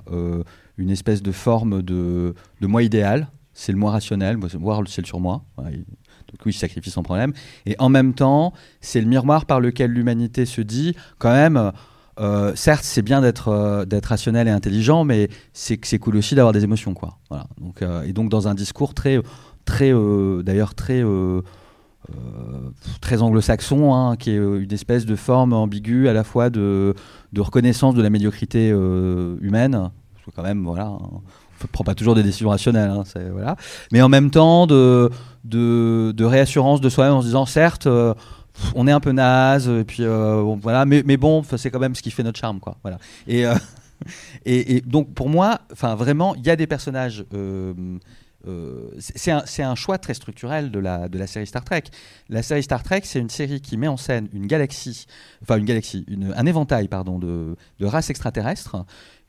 [SPEAKER 5] une espèce de forme de, de moi idéal, c'est le moi rationnel, voir le ciel sur moi. donc oui, il sacrifie sans problème. Et en même temps, c'est le miroir par lequel l'humanité se dit, quand même, euh, certes, c'est bien d'être euh, d'être rationnel et intelligent, mais c'est cool aussi d'avoir des émotions, quoi. Donc euh, et donc dans un discours très très d'ailleurs très très anglo-saxon, hein, qui est une espèce de forme ambiguë à la fois de, reconnaissance de la médiocrité humaine, parce que quand même, voilà, hein, on ne prend pas toujours des décisions rationnelles, hein, voilà, mais en même temps de, de, de réassurance de soi-même en se disant, certes, on est un peu naze, et puis euh, voilà, mais, mais bon, c'est quand même ce qui fait notre charme, quoi. Voilà. Et, euh, et, donc pour moi, enfin vraiment, il y a des personnages. Euh, c'est un, un, choix très structurel de la, de la série Star Trek. La série Star Trek, c'est une série qui met en scène une galaxie, enfin une galaxie, un éventail pardon, de, de races extraterrestres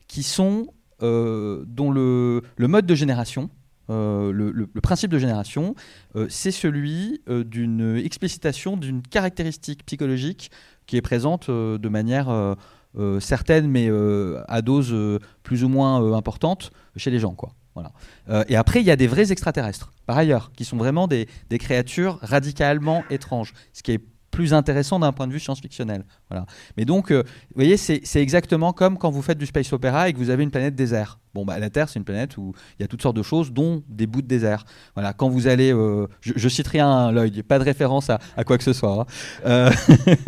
[SPEAKER 5] qui sont, dont le, le mode de génération, euh, le, principe de génération, euh, c'est celui euh, d'une explicitation d'une caractéristique psychologique qui est présente de manière certaine, mais à dose plus ou moins importante chez les gens. Quoi. Voilà. et après, il y a des vrais extraterrestres, par ailleurs, qui sont vraiment des, créatures radicalement étranges, ce qui est plus intéressant d'un point de vue science-fictionnel. Voilà. Mais donc, vous voyez, c'est exactement comme quand vous faites du space opéra et que vous avez une planète désert. Bon, bah, la Terre, c'est une planète où il y a toutes sortes de choses, dont des bouts de désert. Voilà, quand vous allez, euh, je, je, cite rien, Lloyd, pas de référence à, quoi que ce soit. Hein. Euh,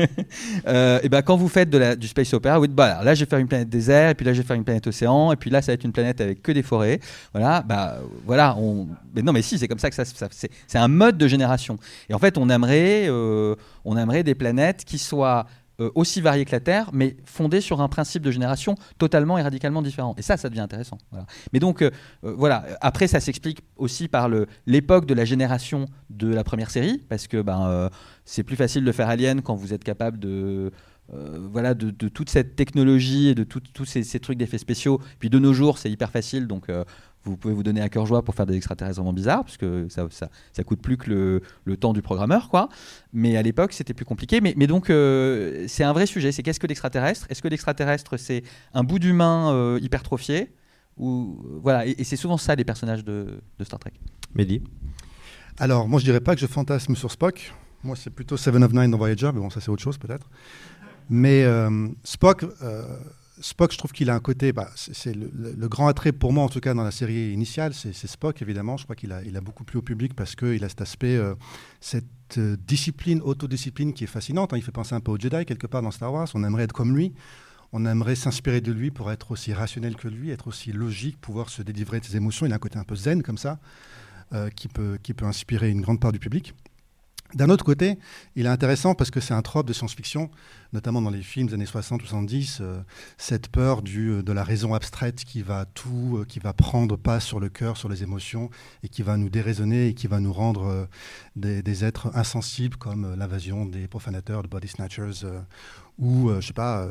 [SPEAKER 5] euh, et ben, quand vous faites du space opera, vous dites, bah, là, je vais faire une planète désert, et puis là, je vais faire une planète océan, et puis là, ça va être une planète avec que des forêts. Voilà, bah, voilà. On... Mais non, mais si, c'est comme ça que ça, ça c'est un mode de génération. Et en fait, on aimerait, on aimerait des planètes qui soient euh, aussi varié que la Terre, mais fondé sur un principe de génération totalement et radicalement différent. Et ça, ça devient intéressant. Mais donc, euh, euh, voilà. Après, ça s'explique aussi par l'époque de la génération de la première série, parce que ben, c'est plus facile de faire Alien quand vous êtes capable de. voilà, de, toute cette technologie et de tous ces, ces, trucs d'effets spéciaux. Puis de nos jours, c'est hyper facile, donc vous pouvez vous donner à cœur joie pour faire des extraterrestres vraiment bizarres, parce que ça, ça, coûte plus que le, temps du programmeur, quoi. Mais à l'époque, c'était plus compliqué. Mais, mais donc, euh, c'est un vrai sujet. C'est qu'est-ce que l'extraterrestre Est-ce que l'extraterrestre, c'est un bout d'humain euh, hypertrophié? Ou, voilà, et, c'est souvent ça les personnages de, Star Trek.
[SPEAKER 1] Mehdi?
[SPEAKER 4] Alors, moi, je dirais pas que je fantasme sur Spock. Moi, c'est plutôt Seven of Nine dans Voyager, mais bon, ça, c'est autre chose, peut-être. Mais euh, Spock Spock, je trouve qu'il a un côté, bah, c'est le, grand attrait pour moi en tout cas dans la série initiale, c'est Spock évidemment. Je crois qu'il a, beaucoup plu au public parce qu'il a cet aspect, euh, cette euh, discipline, autodiscipline qui est fascinante. Hein. Il fait penser un peu au Jedi quelque part dans Star Wars. On aimerait être comme lui. On aimerait s'inspirer de lui pour être aussi rationnel que lui, être aussi logique, pouvoir se délivrer de ses émotions. Il a un côté un peu zen comme ça, euh, qui peut inspirer une grande part du public. D'un autre côté, il est intéressant parce que c'est un trope de science-fiction, notamment dans les films des années 60 ou 70, euh, cette peur euh, de la raison abstraite qui va tout, euh, qui va prendre pas sur le cœur, sur les émotions, et qui va nous déraisonner et qui va nous rendre des, êtres insensibles comme l'invasion des profanateurs, de body snatchers, ou, je sais pas,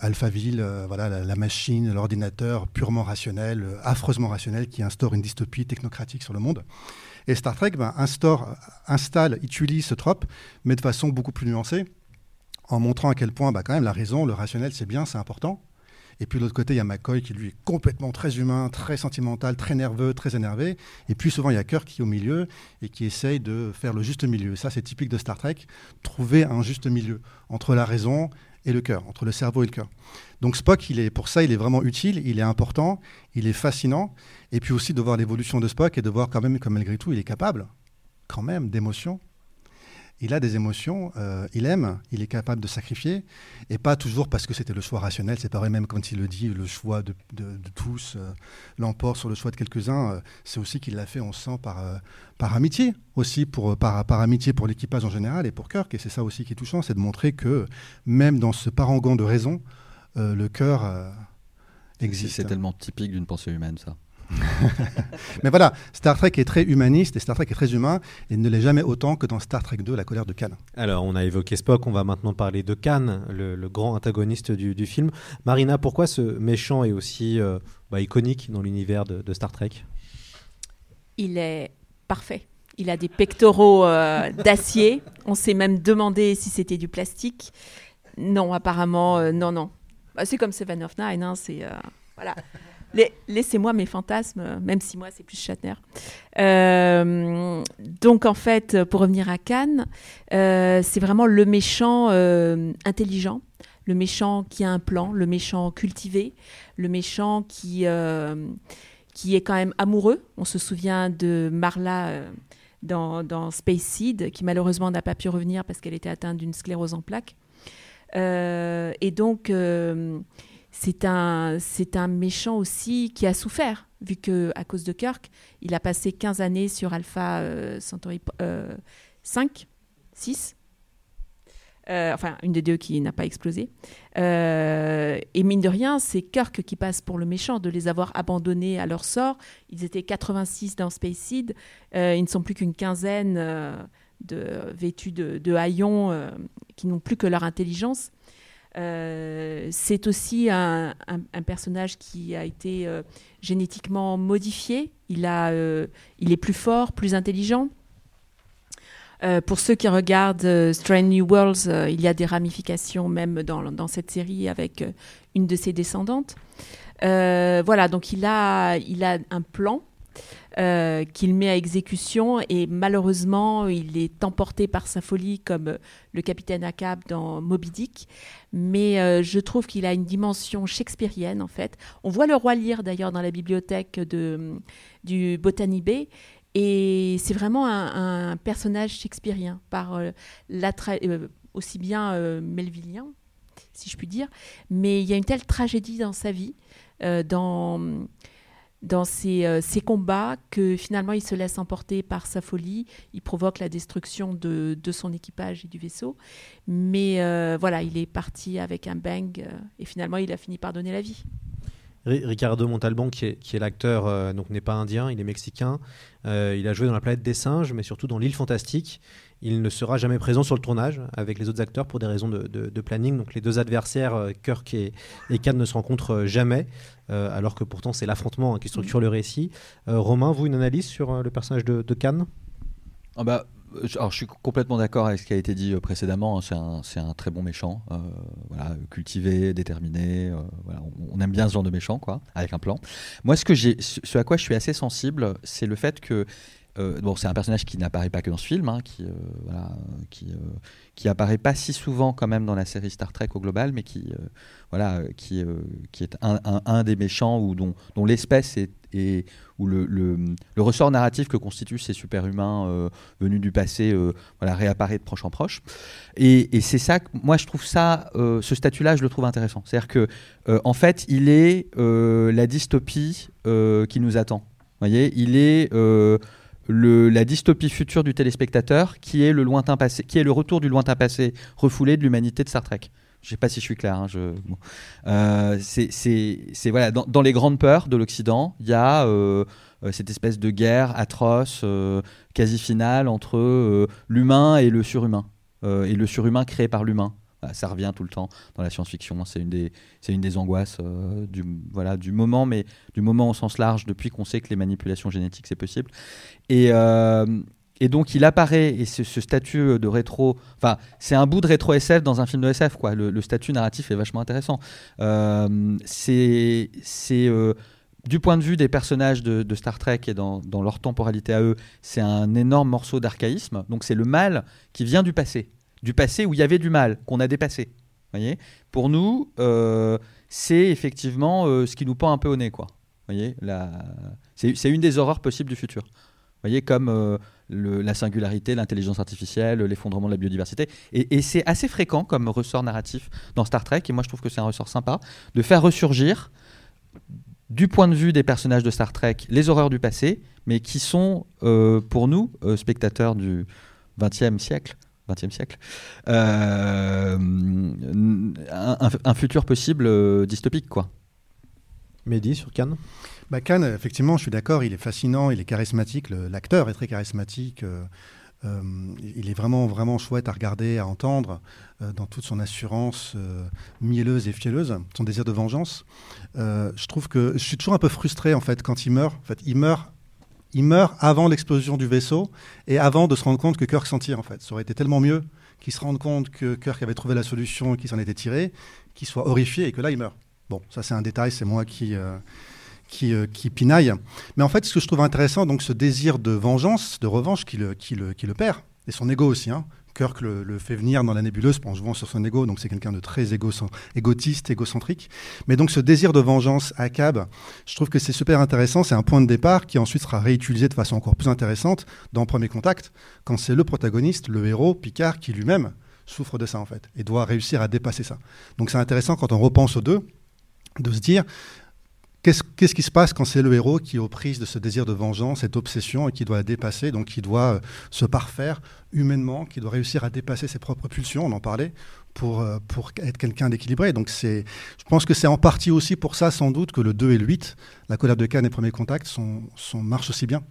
[SPEAKER 4] Alphaville, voilà, la, machine, l'ordinateur purement rationnel, affreusement rationnel, qui instaure une dystopie technocratique sur le monde. Et Star Trek ben, instaure, installe, utilise ce trope, mais de façon beaucoup plus nuancée, en montrant à quel point ben, quand même la raison, le rationnel, c'est bien, c'est important. Et puis de l'autre côté, il y a McCoy qui lui est complètement très humain, très sentimental, très nerveux, très énervé. Et puis souvent, il y a Kirk qui est au milieu et qui essaye de faire le juste milieu. ça, c'est typique de Star Trek, trouver un juste milieu entre la raison et le cœur, entre le cerveau et le cœur. Donc Spock, il est, pour ça, il est vraiment utile, il est important, il est fascinant. Et puis aussi de voir l'évolution de Spock et de voir quand même que malgré tout, il est capable, quand même, d'émotions. Il a des émotions, euh, il aime, il est capable de sacrifier, et pas toujours parce que c'était le choix rationnel. C'est pareil, même quand il le dit, le choix de, tous euh, l'emporte sur le choix de quelques-uns. Euh, c'est aussi qu'il l'a fait, on sent, par, par amitié, aussi, pour, par, par amitié pour l'équipage en général et pour Kirk. Et c'est ça aussi qui est touchant, c'est de montrer que même dans ce parangon de raison, le cœur existe.
[SPEAKER 5] C'est tellement typique d'une pensée humaine, ça.
[SPEAKER 4] Mais voilà, Star Trek est très humaniste et Star Trek est très humain et ne l'est jamais autant que dans Star Trek 2, La colère de Khan.
[SPEAKER 1] Alors, on a évoqué Spock, on va maintenant parler de Khan, le, le grand antagoniste du, du, film. Marina, pourquoi ce méchant est aussi euh, bah, iconique dans l'univers de, de, Star Trek?
[SPEAKER 6] Il est parfait. Il a des pectoraux euh, d'acier. On s'est même demandé si c'était du plastique. Non, apparemment, euh, non, non. Bah, c'est comme Seven of Nine, hein, c'est... voilà. Laissez-moi mes fantasmes, même si moi c'est plus Shatner. Euh, donc en fait, pour revenir à Cannes, euh, c'est vraiment le méchant euh, intelligent, le méchant qui a un plan, le méchant cultivé, le méchant qui, qui est quand même amoureux. On se souvient de Marla dans, dans, Space Seed, qui malheureusement n'a pas pu revenir parce qu'elle était atteinte d'une sclérose en plaques. et donc c'est un, c'est un méchant aussi qui a souffert, vu que à cause de Kirk, il a passé 15 années sur Alpha euh, Centauri 5, 6. Euh, enfin, une des deux qui n'a pas explosé. Euh, et mine de rien, c'est Kirk qui passe pour le méchant de les avoir abandonnés à leur sort. Ils étaient 86 dans Space Seed. ils ne sont plus qu'une quinzaine de, vêtus de, de haillons qui n'ont plus que leur intelligence. Euh, c'est aussi un, personnage qui a été euh, génétiquement modifié. Il, a, euh, il est plus fort, plus intelligent. pour ceux qui regardent Strange New Worlds, il y a des ramifications même dans, dans cette série avec une de ses descendantes. voilà, donc il a, il a un plan euh, qu'il met à exécution. Et malheureusement il est emporté par sa folie comme le capitaine Ahab dans Moby Dick. Mais euh, je trouve qu'il a une dimension shakespearienne en fait. On voit le roi lire d'ailleurs dans la bibliothèque de, du Botany Bay. Et c'est vraiment un, personnage shakespearien par euh, aussi bien melvillien si je puis dire. Mais il y a une telle tragédie dans sa vie dans dans euh, ces, combats que finalement il se laisse emporter par sa folie, il provoque la destruction de, son équipage et du vaisseau. Mais euh, voilà, il est parti avec un bang euh, et finalement il a fini par donner la vie.
[SPEAKER 1] Ricardo est, qui est l'acteur, donc n'est pas indien, il est mexicain. il a joué dans La planète des singes, mais surtout dans L'île fantastique. Il ne sera jamais présent sur le tournage avec les autres acteurs pour des raisons de, planning. Donc les deux adversaires, euh, Kirk et, et Khan, ne se rencontrent euh, jamais, euh, alors que pourtant c'est l'affrontement qui structure le récit. Romain, vous, une analyse sur le personnage de, de Khan
[SPEAKER 5] ah bah, alors, je suis complètement d'accord avec ce qui a été dit précédemment. Hein. C'est un, très bon méchant, cultivé, déterminé. on, aime bien ce genre de méchant, quoi, avec un plan. Moi, ce, que ce à quoi je suis assez sensible, c'est le fait que euh, bon, c'est un personnage qui n'apparaît pas que dans ce film, hein, qui, euh, voilà, qui, euh, qui apparaît pas si souvent quand même dans la série Star Trek au global, mais qui, voilà, qui, qui est un, des méchants ou dont, dont l'espèce est, et où le, le, le, ressort narratif que constituent ces super-humains venus du passé voilà, réapparaît de proche en proche. Et, et c'est ça, moi je trouve ça, ce statut-là, je le trouve intéressant. C'est-à-dire que, en fait, il est la dystopie qui nous attend. Vous voyez, il est la dystopie future du téléspectateur, qui est le lointain passé, qui est le retour du lointain passé refoulé de l'humanité de Star Trek. Je sais pas si je suis clair. Hein. Euh, c'est voilà dans, les grandes peurs de l'Occident, il y a euh, euh, cette espèce de guerre atroce, quasi finale entre l'humain et le surhumain, et le surhumain créé par l'humain. Bah, ça revient tout le temps dans la science-fiction. C'est une des, c'est une des angoisses euh, du, voilà, du moment, mais du moment au sens large, depuis qu'on sait que les manipulations génétiques c'est possible. Et, euh, et donc il apparaît, et ce, statut de rétro, enfin c'est un bout de rétro SF dans un film de SF, quoi. Le, statut narratif est vachement intéressant. Euh, c'est, c'est du point de vue des personnages de, de Star Trek et dans, dans, leur temporalité à eux, c'est un énorme morceau d'archaïsme. Donc c'est le mal qui vient du passé du passé où il y avait du mal, qu'on a dépassé. Voyez? Pour nous, euh, c'est effectivement euh, ce qui nous pend un peu au nez. Quoi. Voyez? C'est, une des horreurs possibles du futur. Voyez comme euh, la singularité, l'intelligence artificielle, l'effondrement de la biodiversité. Et, et, c'est assez fréquent comme ressort narratif dans Star Trek, et moi je trouve que c'est un ressort sympa, de faire ressurgir du point de vue des personnages de Star Trek les horreurs du passé, mais qui sont pour nous, spectateurs du XXe siècle, 20e siècle, euh, un, futur possible euh, dystopique, quoi.
[SPEAKER 1] Mehdi sur Cannes?
[SPEAKER 4] Bah, Khan, effectivement, je suis d'accord, il est fascinant, il est charismatique, l'acteur est très charismatique. euh, euh, il est vraiment, vraiment chouette à regarder, à entendre, euh, dans toute son assurance euh, mielleuse et fielleuse, son désir de vengeance. Euh, je trouve que je suis toujours un peu frustré, en fait, quand il meurt. En fait, il meurt, il meurt avant l'explosion du vaisseau et avant de se rendre compte que Kirk s'en tire, en fait. Ça aurait été tellement mieux qu'il se rende compte que Kirk avait trouvé la solution et qu'il s'en était tiré, qu'il soit horrifié et que là, il meurt. Bon, ça, c'est un détail, c'est moi qui... euh, qui, euh, qui pinaille. Mais en fait, ce que je trouve intéressant, donc ce désir de vengeance, de revanche qui le, le perd, et son ego aussi. Hein. Kirk le, le fait venir dans la nébuleuse en jouant sur son ego, donc c'est quelqu'un de très égo égotiste, égocentrique. Mais donc ce désir de vengeance à Cab, je trouve que c'est super intéressant, c'est un point de départ qui ensuite sera réutilisé de façon encore plus intéressante dans Premier Contact, quand c'est le protagoniste, le héros, Picard, qui lui-même souffre de ça en fait, et doit réussir à dépasser ça. Donc c'est intéressant quand on repense aux deux, de se dire, Qu'est-ce qui se passe quand c'est le héros qui est aux prises de ce désir de vengeance, cette obsession, et qui doit la dépasser, donc qui doit euh, se parfaire humainement, qui doit réussir à dépasser ses propres pulsions, on en parlait, pour, euh, pour être quelqu'un d'équilibré. Donc je pense que c'est en partie aussi pour ça, sans doute, que le 2 et le 8, la collab de Cannes et Premier Contact, sont, sont, marchent aussi bien.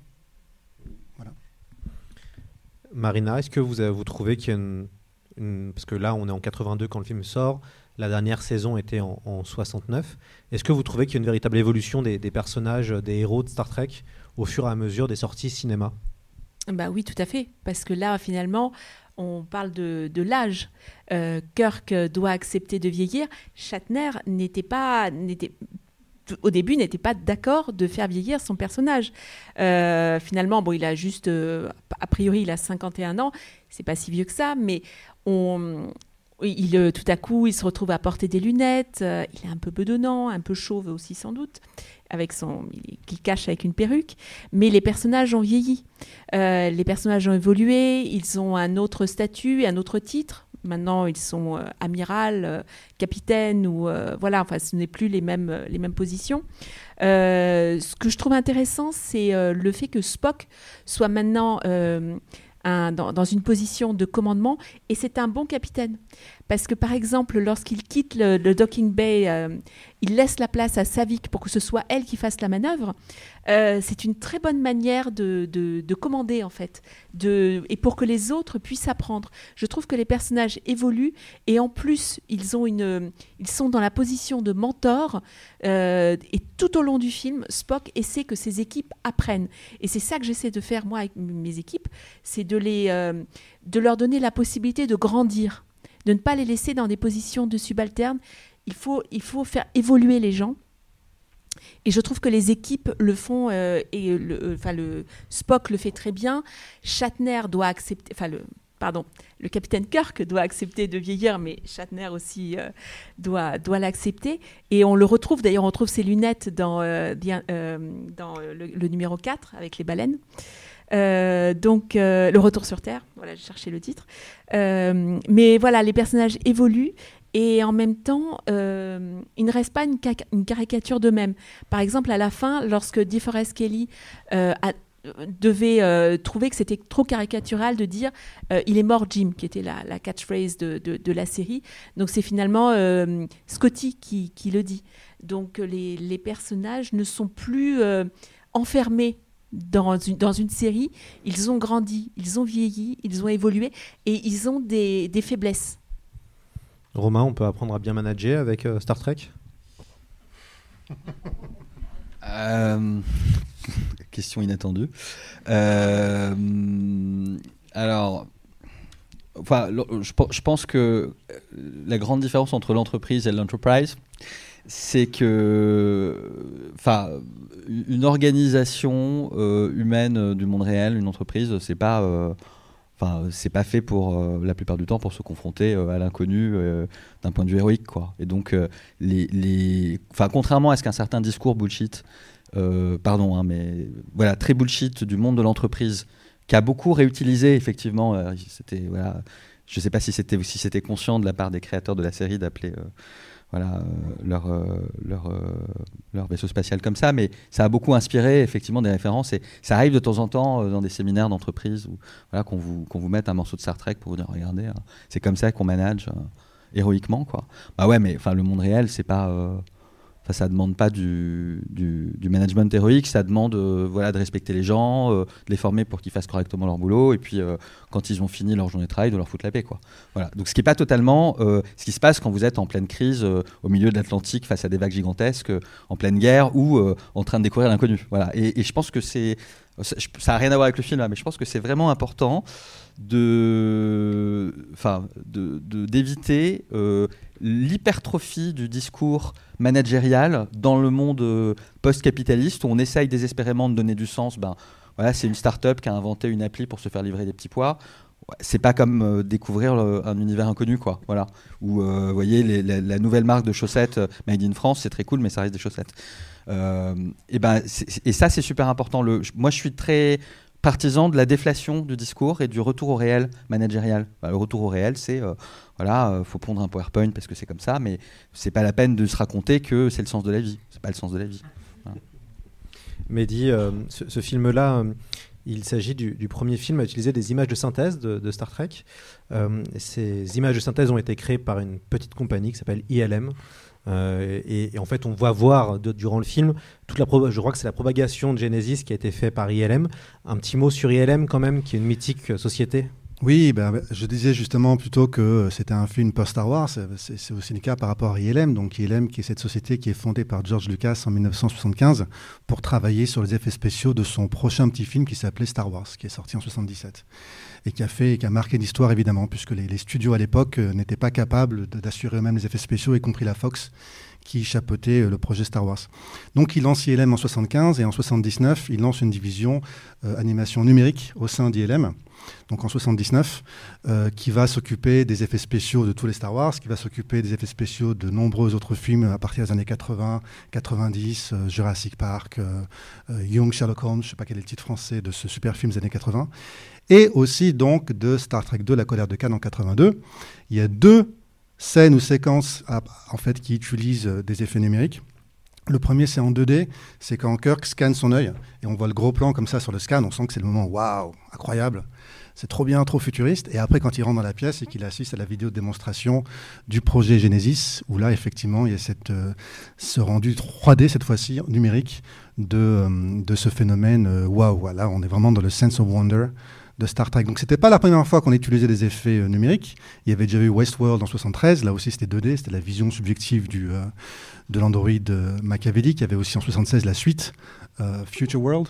[SPEAKER 1] Marina, est-ce que vous, avez- vous trouvez qu'il y a une- Parce que là, on est en 82 quand le film sort. La dernière saison était en, en 69. Est-ce que vous trouvez qu'il y a une véritable évolution des, des personnages, des héros de Star Trek au fur et à mesure des sorties cinéma?
[SPEAKER 6] Bah oui, tout à fait. Parce que là, finalement, on parle de, de l'âge. Euh, Kirk doit accepter de vieillir. Shatner n'était pas, n'était, au début, n'était pas d'accord de faire vieillir son personnage. Euh, finalement, bon, il a juste, euh, a priori, il a 51 ans. C'est pas si vieux que ça, mais on, il, euh, tout à coup, il se retrouve à porter des lunettes. euh, il est un peu bedonnant, un peu chauve aussi sans doute, avec son qu'il cache avec une perruque. Mais les personnages ont vieilli. Euh, les personnages ont évolué. Ils ont un autre statut un autre titre. Maintenant, ils sont amiral, capitaine ou voilà. Enfin, ce n'est plus les mêmes les mêmes positions. Ce que je trouve intéressant, c'est le fait que Spock soit maintenant dans une position de commandement et c'est un bon capitaine. Parce que par exemple, lorsqu'il quitte le, docking bay, euh, il laisse la place à Savik pour que ce soit elle qui fasse la manœuvre. Euh, c'est une très bonne manière de, de- de commander en fait, et pour que les autres puissent apprendre. Je trouve que les personnages évoluent et en plus ils sont dans la position de mentor euh, et tout au long du film, Spock essaie que ses équipes apprennent. Et c'est ça que j'essaie de faire moi avec mes équipes, c'est de leur donner la possibilité de grandir, de ne pas les laisser dans des positions de subalternes. Il faut, il faut faire évoluer les gens. Et je trouve que les équipes le font, euh, et le, euh, enfin le Spock le fait très bien. Shatner doit accepter, enfin le, pardon, le capitaine Kirk doit accepter de vieillir, mais Shatner aussi euh, doit, doit l'accepter. Et on le retrouve, d'ailleurs, on retrouve ses lunettes dans, dans le, le numéro 4 avec les baleines. Euh, donc, euh, le retour sur Terre, voilà, j'ai cherché le titre. Euh, mais voilà, les personnages évoluent et en même temps, euh, il ne reste pas une, ca- une caricature d'eux-mêmes. Par exemple, à la fin, lorsque DeForest Kelly devait trouver que c'était trop caricatural de dire il est mort Jim, qui était la, catchphrase de, la série. Donc c'est finalement Scotty qui, le dit. Donc les, personnages ne sont plus enfermés dans une, dans une série, ils ont grandi, ils ont vieilli, ils ont évolué et ils ont des, des faiblesses.
[SPEAKER 1] Romain, on peut apprendre à bien manager avec euh, Star Trek?
[SPEAKER 5] Euh, Question inattendue. Euh, alors, enfin, je, je pense que la grande différence entre l'entreprise et l'enterprise, c'est que, enfin, une organisation euh, humaine euh, du monde réel, une entreprise, c'est pas, euh, enfin, c'est pas fait pour la plupart du temps pour se confronter à l'inconnu d'un point de vue héroïque, quoi. Et donc, les, les, enfin, contrairement à ce qu'un certain discours bullshit, pardon, hein, mais voilà, très bullshit du monde de l'entreprise, qui a beaucoup réutilisé effectivement. c'était voilà, je sais pas si c'était si c'était conscient de la part des créateurs de la série d'appeler voilà euh, leur euh, leur euh, leur vaisseau spatial comme ça, mais ça a beaucoup inspiré effectivement des références et ça arrive de temps en temps dans des séminaires d'entreprise voilà qu'on vous qu'on vous mette un morceau de Star Trek pour vous dire regardez, hein, c'est comme ça qu'on manage héroïquement quoi. Bah ouais, mais le monde réel c'est pas Enfin, ça demande pas du, management héroïque, ça demande euh, voilà, de respecter les gens, euh, de les former pour qu'ils fassent correctement leur boulot, et puis euh, quand ils ont fini leur journée de travail, de leur foutre la paix. Quoi. Voilà. Donc ce qui n'est pas totalement ce qui se passe quand vous êtes en pleine crise au milieu de l'Atlantique face à des vagues gigantesques, en pleine guerre ou en train de découvrir l'inconnu. Voilà. Et, et je pense que c'est ça n'a rien à voir avec le film là, mais je pense que c'est vraiment important de, enfin, de, de- d'éviter euh, l'hypertrophie du discours managérial dans le monde euh, post-capitaliste où on essaye désespérément de donner du sens. Ben, voilà, c'est une start-up qui a inventé une appli pour se faire livrer des petits pois. Ouais, C'est pas comme euh, découvrir un univers inconnu, quoi. Voilà. Ou, voyez, la, nouvelle marque de chaussettes made in France, c'est très cool, mais ça reste des chaussettes. Et, ben, et ça, c'est super important. Le, moi, je suis très partisan de la déflation du discours et du retour au réel managérial. Bah, le retour au réel, c'est euh, voilà, euh, faut pondre un PowerPoint parce que c'est comme ça, mais c'est pas la peine de se raconter que c'est le sens de la vie. C'est pas le sens de la vie.
[SPEAKER 1] Mehdi, euh, ce, film-là, euh, il s'agit du, premier film à utiliser des images de synthèse de, de Star Trek. Ces images de synthèse ont été créées par une petite compagnie qui s'appelle ILM. Euh, et, en fait, on va voir durant le film toute la je crois que c'est la propagation de Genesis qui a été fait par ILM. Un petit mot sur ILM quand même, qui est une mythique euh, société?
[SPEAKER 4] Oui, ben, je disais justement plutôt que c'était un film post-Star Wars. C'est aussi le cas par rapport à ILM. Donc ILM, qui est cette société qui est fondée par George Lucas en 1975 pour travailler sur les effets spéciaux de son prochain petit film qui s'appelait Star Wars, qui est sorti en 77 et qui a fait, qui a marqué l'histoire évidemment, puisque les, studios à l'époque euh, n'étaient pas capables d'assurer eux-mêmes les effets spéciaux, y compris la Fox qui chapeautait euh, le projet Star Wars. Donc il lance ILM en 75 et en 79 il lance une division euh, animation numérique au sein d'ILM donc en 79, euh, qui va s'occuper des effets spéciaux de tous les Star Wars, qui va s'occuper des effets spéciaux de nombreux autres films à partir des années 80, 90, euh, Jurassic Park, Young Sherlock Holmes, je ne sais pas quel est le titre français de ce super film des années 80, et aussi donc de Star Trek 2, La colère de Khan en 82. Il y a deux scènes ou séquences en fait qui utilisent euh, des effets numériques. Le premier, c'est en 2D, c'est quand Kirk scanne son œil et on voit le gros plan comme ça sur le scan, on sent que c'est le moment waouh, incroyable, c'est trop bien, trop futuriste. Et après, quand il rentre dans la pièce et qu'il assiste à la vidéo de démonstration du projet Genesis, où là, effectivement, il y a cette, euh, ce rendu 3D, cette fois-ci, numérique, de, euh, de ce phénomène waouh, voilà, on est vraiment dans le sense of wonder de Star Trek. Donc c'était pas la première fois qu'on utilisait des effets euh, numériques. Il y avait déjà eu Westworld en 73, là aussi c'était 2D, c'était la vision subjective du, euh, de l'androïde euh, machiavélique. Il y avait aussi en 76 la suite, euh, Future World.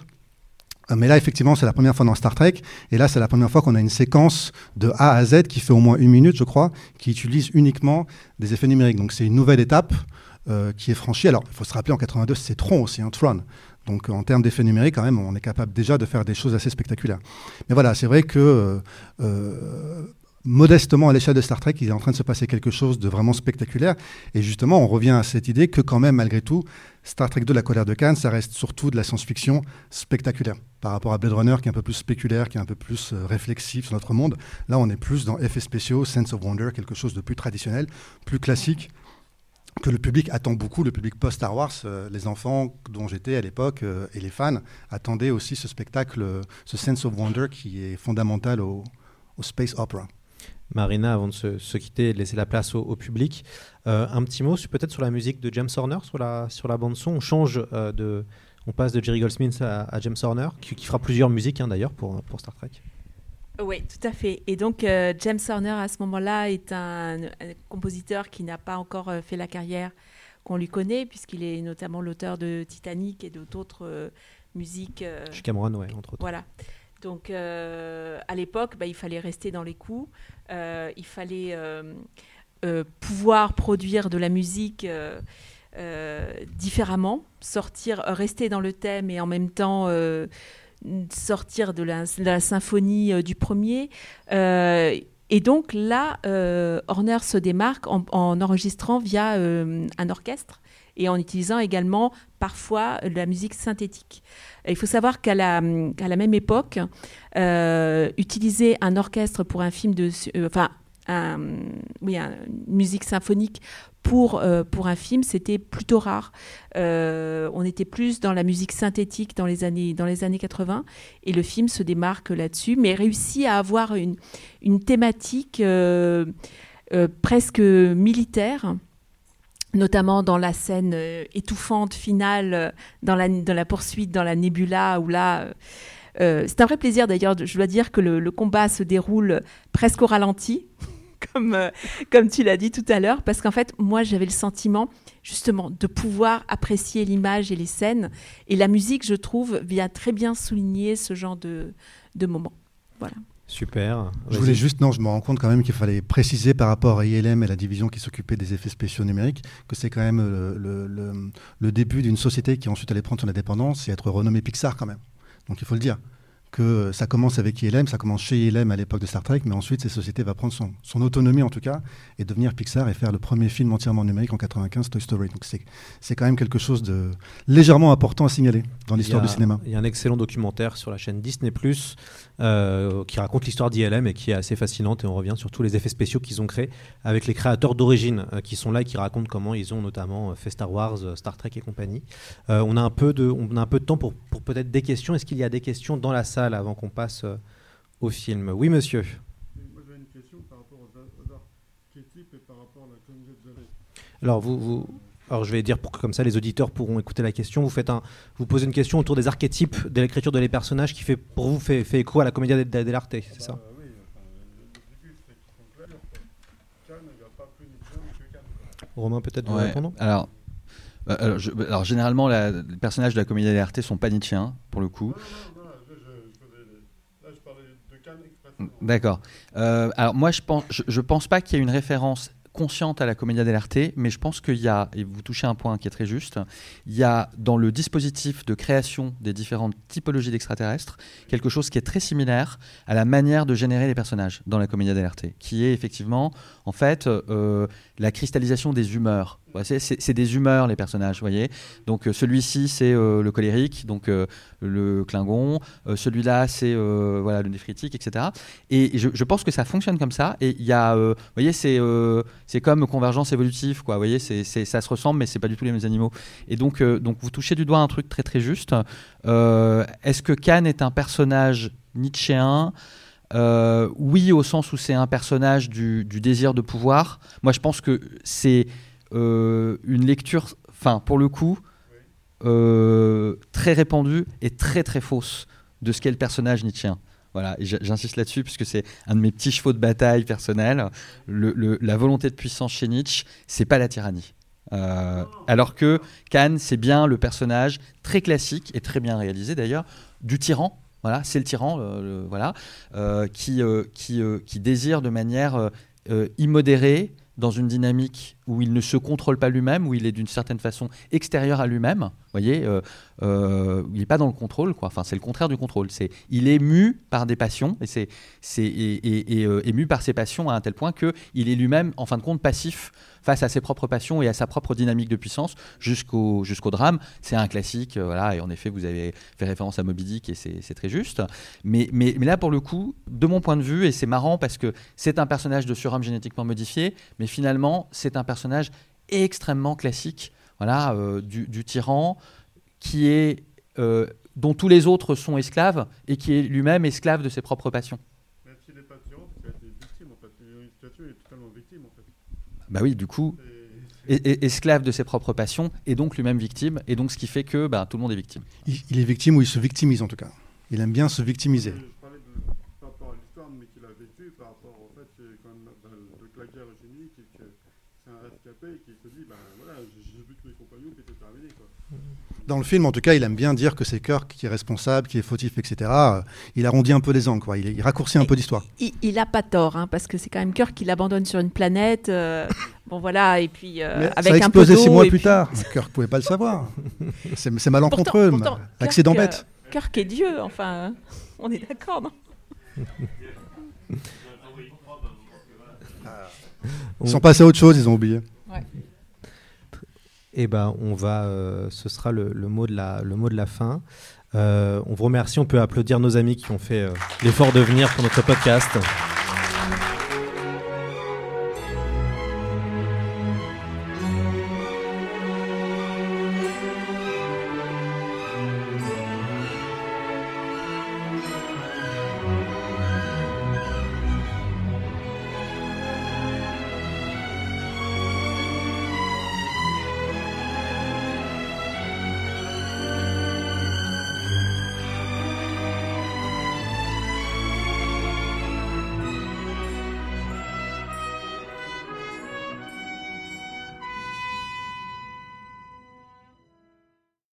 [SPEAKER 4] Mais là, effectivement, c'est la première fois dans Star Trek. Et là, c'est la première fois qu'on a une séquence de A à Z qui fait au moins une minute, je crois, qui utilise uniquement des effets numériques. Donc, c'est une nouvelle étape qui est franchie. Alors, il faut se rappeler, en 82, c'est Tron aussi, un Tron. Donc, en termes d'effets numériques, quand même, on est capable déjà de faire des choses assez spectaculaires. Mais voilà, c'est vrai que euh, euh, modestement à l'échelle de Star Trek, il est en train de se passer quelque chose de vraiment spectaculaire. Et justement, on revient à cette idée que quand même, malgré tout, Star Trek 2, La colère de Khan, ça reste surtout de la science-fiction spectaculaire. Par rapport à Blade Runner, qui est un peu plus spéculaire, qui est un peu plus euh, réflexif sur notre monde, là, on est plus dans effets spéciaux, sense of wonder, quelque chose de plus traditionnel, plus classique, que le public attend beaucoup, le public post-Star Wars, euh, les enfants dont j'étais à l'époque euh, et les fans attendaient aussi ce spectacle, euh, ce sense of wonder qui est fondamental au, space opera.
[SPEAKER 1] Marina, avant de se, quitter et de laisser la place au, public, un petit mot peut-être sur la musique de James Horner, sur la, sur la bande-son. On change de. On passe de Jerry Goldsmith à, James Horner, qui, qui fera plusieurs musiques hein, d'ailleurs pour, pour Star Trek.
[SPEAKER 6] Oui, tout à fait. Et donc, euh, James Horner, à ce moment-là, est un, un compositeur qui n'a pas encore euh, fait la carrière qu'on lui connaît, puisqu'il est notamment l'auteur de Titanic et d'autres euh, musiques. euh,
[SPEAKER 1] Chez Cameron, ouais, entre autres.
[SPEAKER 6] Voilà. Donc, à l'époque, bah, il fallait rester dans les coups. Il fallait pouvoir produire de la musique différemment, sortir, rester dans le thème et en même temps sortir de la, symphonie euh, du premier. Euh, et donc là, euh, Horner se démarque en, en enregistrant via un orchestre et en utilisant également parfois de la musique synthétique. Il faut savoir qu'à la, même époque, utiliser un orchestre pour un film de, enfin, un, oui, un- une musique symphonique pour, euh, pour un film, c'était plutôt rare. Euh, on était plus dans la musique synthétique dans les années, dans les années 80 et le film se démarque là-dessus, mais réussit à avoir une, une thématique euh, euh, presque militaire notamment dans la scène euh, étouffante finale, euh, dans, la, dans la poursuite dans la nébula, où là, euh, c'est un vrai plaisir d'ailleurs, je dois dire que le, le combat se déroule presque au ralenti, comme, euh, comme tu l'as dit tout à l'heure, parce qu'en fait, moi, j'avais le sentiment justement de pouvoir apprécier l'image et les scènes, et la musique, je trouve, vient très bien souligner ce genre de, de moment. Voilà.
[SPEAKER 1] Super.
[SPEAKER 4] Je voulais juste, non, je me rends compte quand même qu'il fallait préciser par rapport à ILM et la division qui s'occupait des effets spéciaux numériques que c'est quand même le, le- le début d'une société qui ensuite allait prendre son indépendance et être renommée Pixar quand même. Donc il faut le dire que ça commence avec ILM, ça commence chez ILM à l'époque de Star Trek, mais ensuite cette société va prendre son, son autonomie en tout cas et devenir Pixar et faire le premier film entièrement numérique en 95, Toy Story. Donc c'est quand même quelque chose de légèrement important à signaler dans l'histoire du cinéma.
[SPEAKER 1] Il y a un excellent documentaire sur la chaîne Disney euh, qui raconte l'histoire d'ILM et qui est assez fascinante. Et on revient sur tous les effets spéciaux qu'ils ont créés avec les créateurs d'origine euh, qui sont là et qui racontent comment ils ont notamment euh, fait Star Wars, euh, Star Trek et compagnie. Euh, on, a un peu de, on a un peu de temps pour, pour peut-être des questions. Est-ce qu'il y a des questions dans la salle? Avant qu'on passe euh, au film Oui, monsieur.
[SPEAKER 7] Moi, j'ai une question par rapport aux, aux archétypes et par rapport à la.
[SPEAKER 1] Alors, vous, vous- alors je vais dire pour que comme ça les auditeurs pourront écouter la question. Vous faites un, vous posez une question autour des archétypes de l'écriture de les personnages qui fait pour vous fait, fait écho à la commedia de- dell'arte, c'est ça
[SPEAKER 7] oui, enfin, le début, c'est qu'ils sont clairs. Cannes, il n'y a pas plus Nietzsche que Cannes.
[SPEAKER 1] Romain peut-être vous répondre
[SPEAKER 5] Alors, euh, alors, je- alors, généralement, la- les personnages de la comédie d'arte sont pas nietzschéens, pour le coup.
[SPEAKER 7] Non, non, je, je, je faisais les- Là, je parlais de Cannes expressément.
[SPEAKER 5] D'accord. Euh, alors moi, je pense, je, pense pas qu'il y ait une référence consciente à la commedia dell'arte, mais je pense qu'il y a, et vous touchez un point qui est très juste, il y a dans le dispositif de création des différentes typologies d'extraterrestres quelque chose qui est très similaire à la manière de générer les personnages dans la commedia dell'arte, qui est effectivement, en fait, euh, la cristallisation des humeurs. C'est- des humeurs les personnages, voyez. Donc euh, celui-ci c'est euh, le colérique, donc euh, le Klingon. Celui-là c'est voilà le néphritique, etc. Et je, pense que ça fonctionne comme ça. Et il y a, vous voyez, c'est c'est comme convergence évolutive, quoi. Voyez, c'est ça se ressemble, mais c'est pas du tout les mêmes animaux. Et donc donc vous touchez du doigt un truc très très juste. Est-ce que Khan est un personnage nietzschéen? Oui, au sens où c'est un personnage du désir de pouvoir. Moi, je pense que c'est euh, une lecture, enfin, pour le coup, euh, très répandue et très très fausse de ce qu'est le personnage nietzschéen. Voilà, j'insiste là-dessus puisque c'est un de mes petits chevaux de bataille personnels. La volonté de puissance chez Nietzsche, c'est pas la tyrannie. Euh, alors que Khan, c'est bien le personnage très classique et très bien réalisé d'ailleurs du tyran. Voilà, c'est le tyran, voilà, qui, qui, qui désire de manière immodérée, dans une dynamique où il ne se contrôle pas lui-même, où il est d'une certaine façon extérieur à lui-même. Voyez, euh, euh, il n'est pas dans le contrôle, quoi. Enfin, c'est le contraire du contrôle. C'est, il est mu par des passions et c'est, c'est et, et- et, euh, est mu par ses passions à un tel point que il est lui-même, en fin de compte, passif face à ses propres passions et à sa propre dynamique de puissance jusqu'au jusqu'au drame. C'est un classique, euh, voilà. Et en effet, vous avez fait référence à Moby Dick et c'est, c'est très juste. Mais, mais, mais là, pour le coup, de mon point de vue, et c'est marrant parce que c'est un personnage de surhomme génétiquement modifié, mais finalement, c'est un personnage extrêmement classique, voilà, euh, du, du tyran qui est euh, dont tous les autres sont esclaves et qui est lui-même esclave de ses propres passions.
[SPEAKER 7] Même s'il n'est pas tyran, parce qu'il a été victime, en fait. Il est une situation, il est totalement victime, en fait.
[SPEAKER 5] Bah oui, du coup, es- es- esclave de ses propres passions et donc lui-même victime, et donc ce qui fait que bah, tout le monde est victime.
[SPEAKER 4] Il, il est victime ou il se victimise en tout cas. Il aime bien se victimiser.
[SPEAKER 7] Je parlais de, par rapport à l'histoire, mais qu'il a vécu, par rapport au fait que quand même, bah, de la guerre eugénique, et que c'est un rescapé, et qu'il se dit, ben voilà, j'ai j'ai vu tous mes compagnons, puis c'est terminé, quoi.
[SPEAKER 4] Dans le film, en tout cas, il aime bien dire que c'est Kirk qui est responsable, qui est fautif, etc. Euh, Il arrondit un peu les angles, quoi. Il, il raccourcit un peu l'histoire.
[SPEAKER 6] Il, il a pas tort, hein, parce que c'est quand même Kirk qui l'abandonne sur une planète. euh, bon voilà, et puis euh,
[SPEAKER 4] Mais ça
[SPEAKER 6] avec
[SPEAKER 4] a
[SPEAKER 6] un peu
[SPEAKER 4] explosé six
[SPEAKER 6] d'eau,
[SPEAKER 4] mois plus
[SPEAKER 6] puis-
[SPEAKER 4] tard. Kirk pouvait pas le savoir. C'est c'est malencontreux.
[SPEAKER 6] Pourtant- pourtant,
[SPEAKER 4] Accident
[SPEAKER 6] Kirk,
[SPEAKER 4] bête.
[SPEAKER 6] euh, Kirk est Dieu, enfin, on est d'accord, non
[SPEAKER 4] Ils sont passés à autre chose, ils ont oublié.
[SPEAKER 1] Et ben, on va, euh, ce sera le, le mot de la, le mot de la fin. Euh, on vous remercie. On peut applaudir nos amis qui ont fait euh, l'effort de venir pour notre podcast.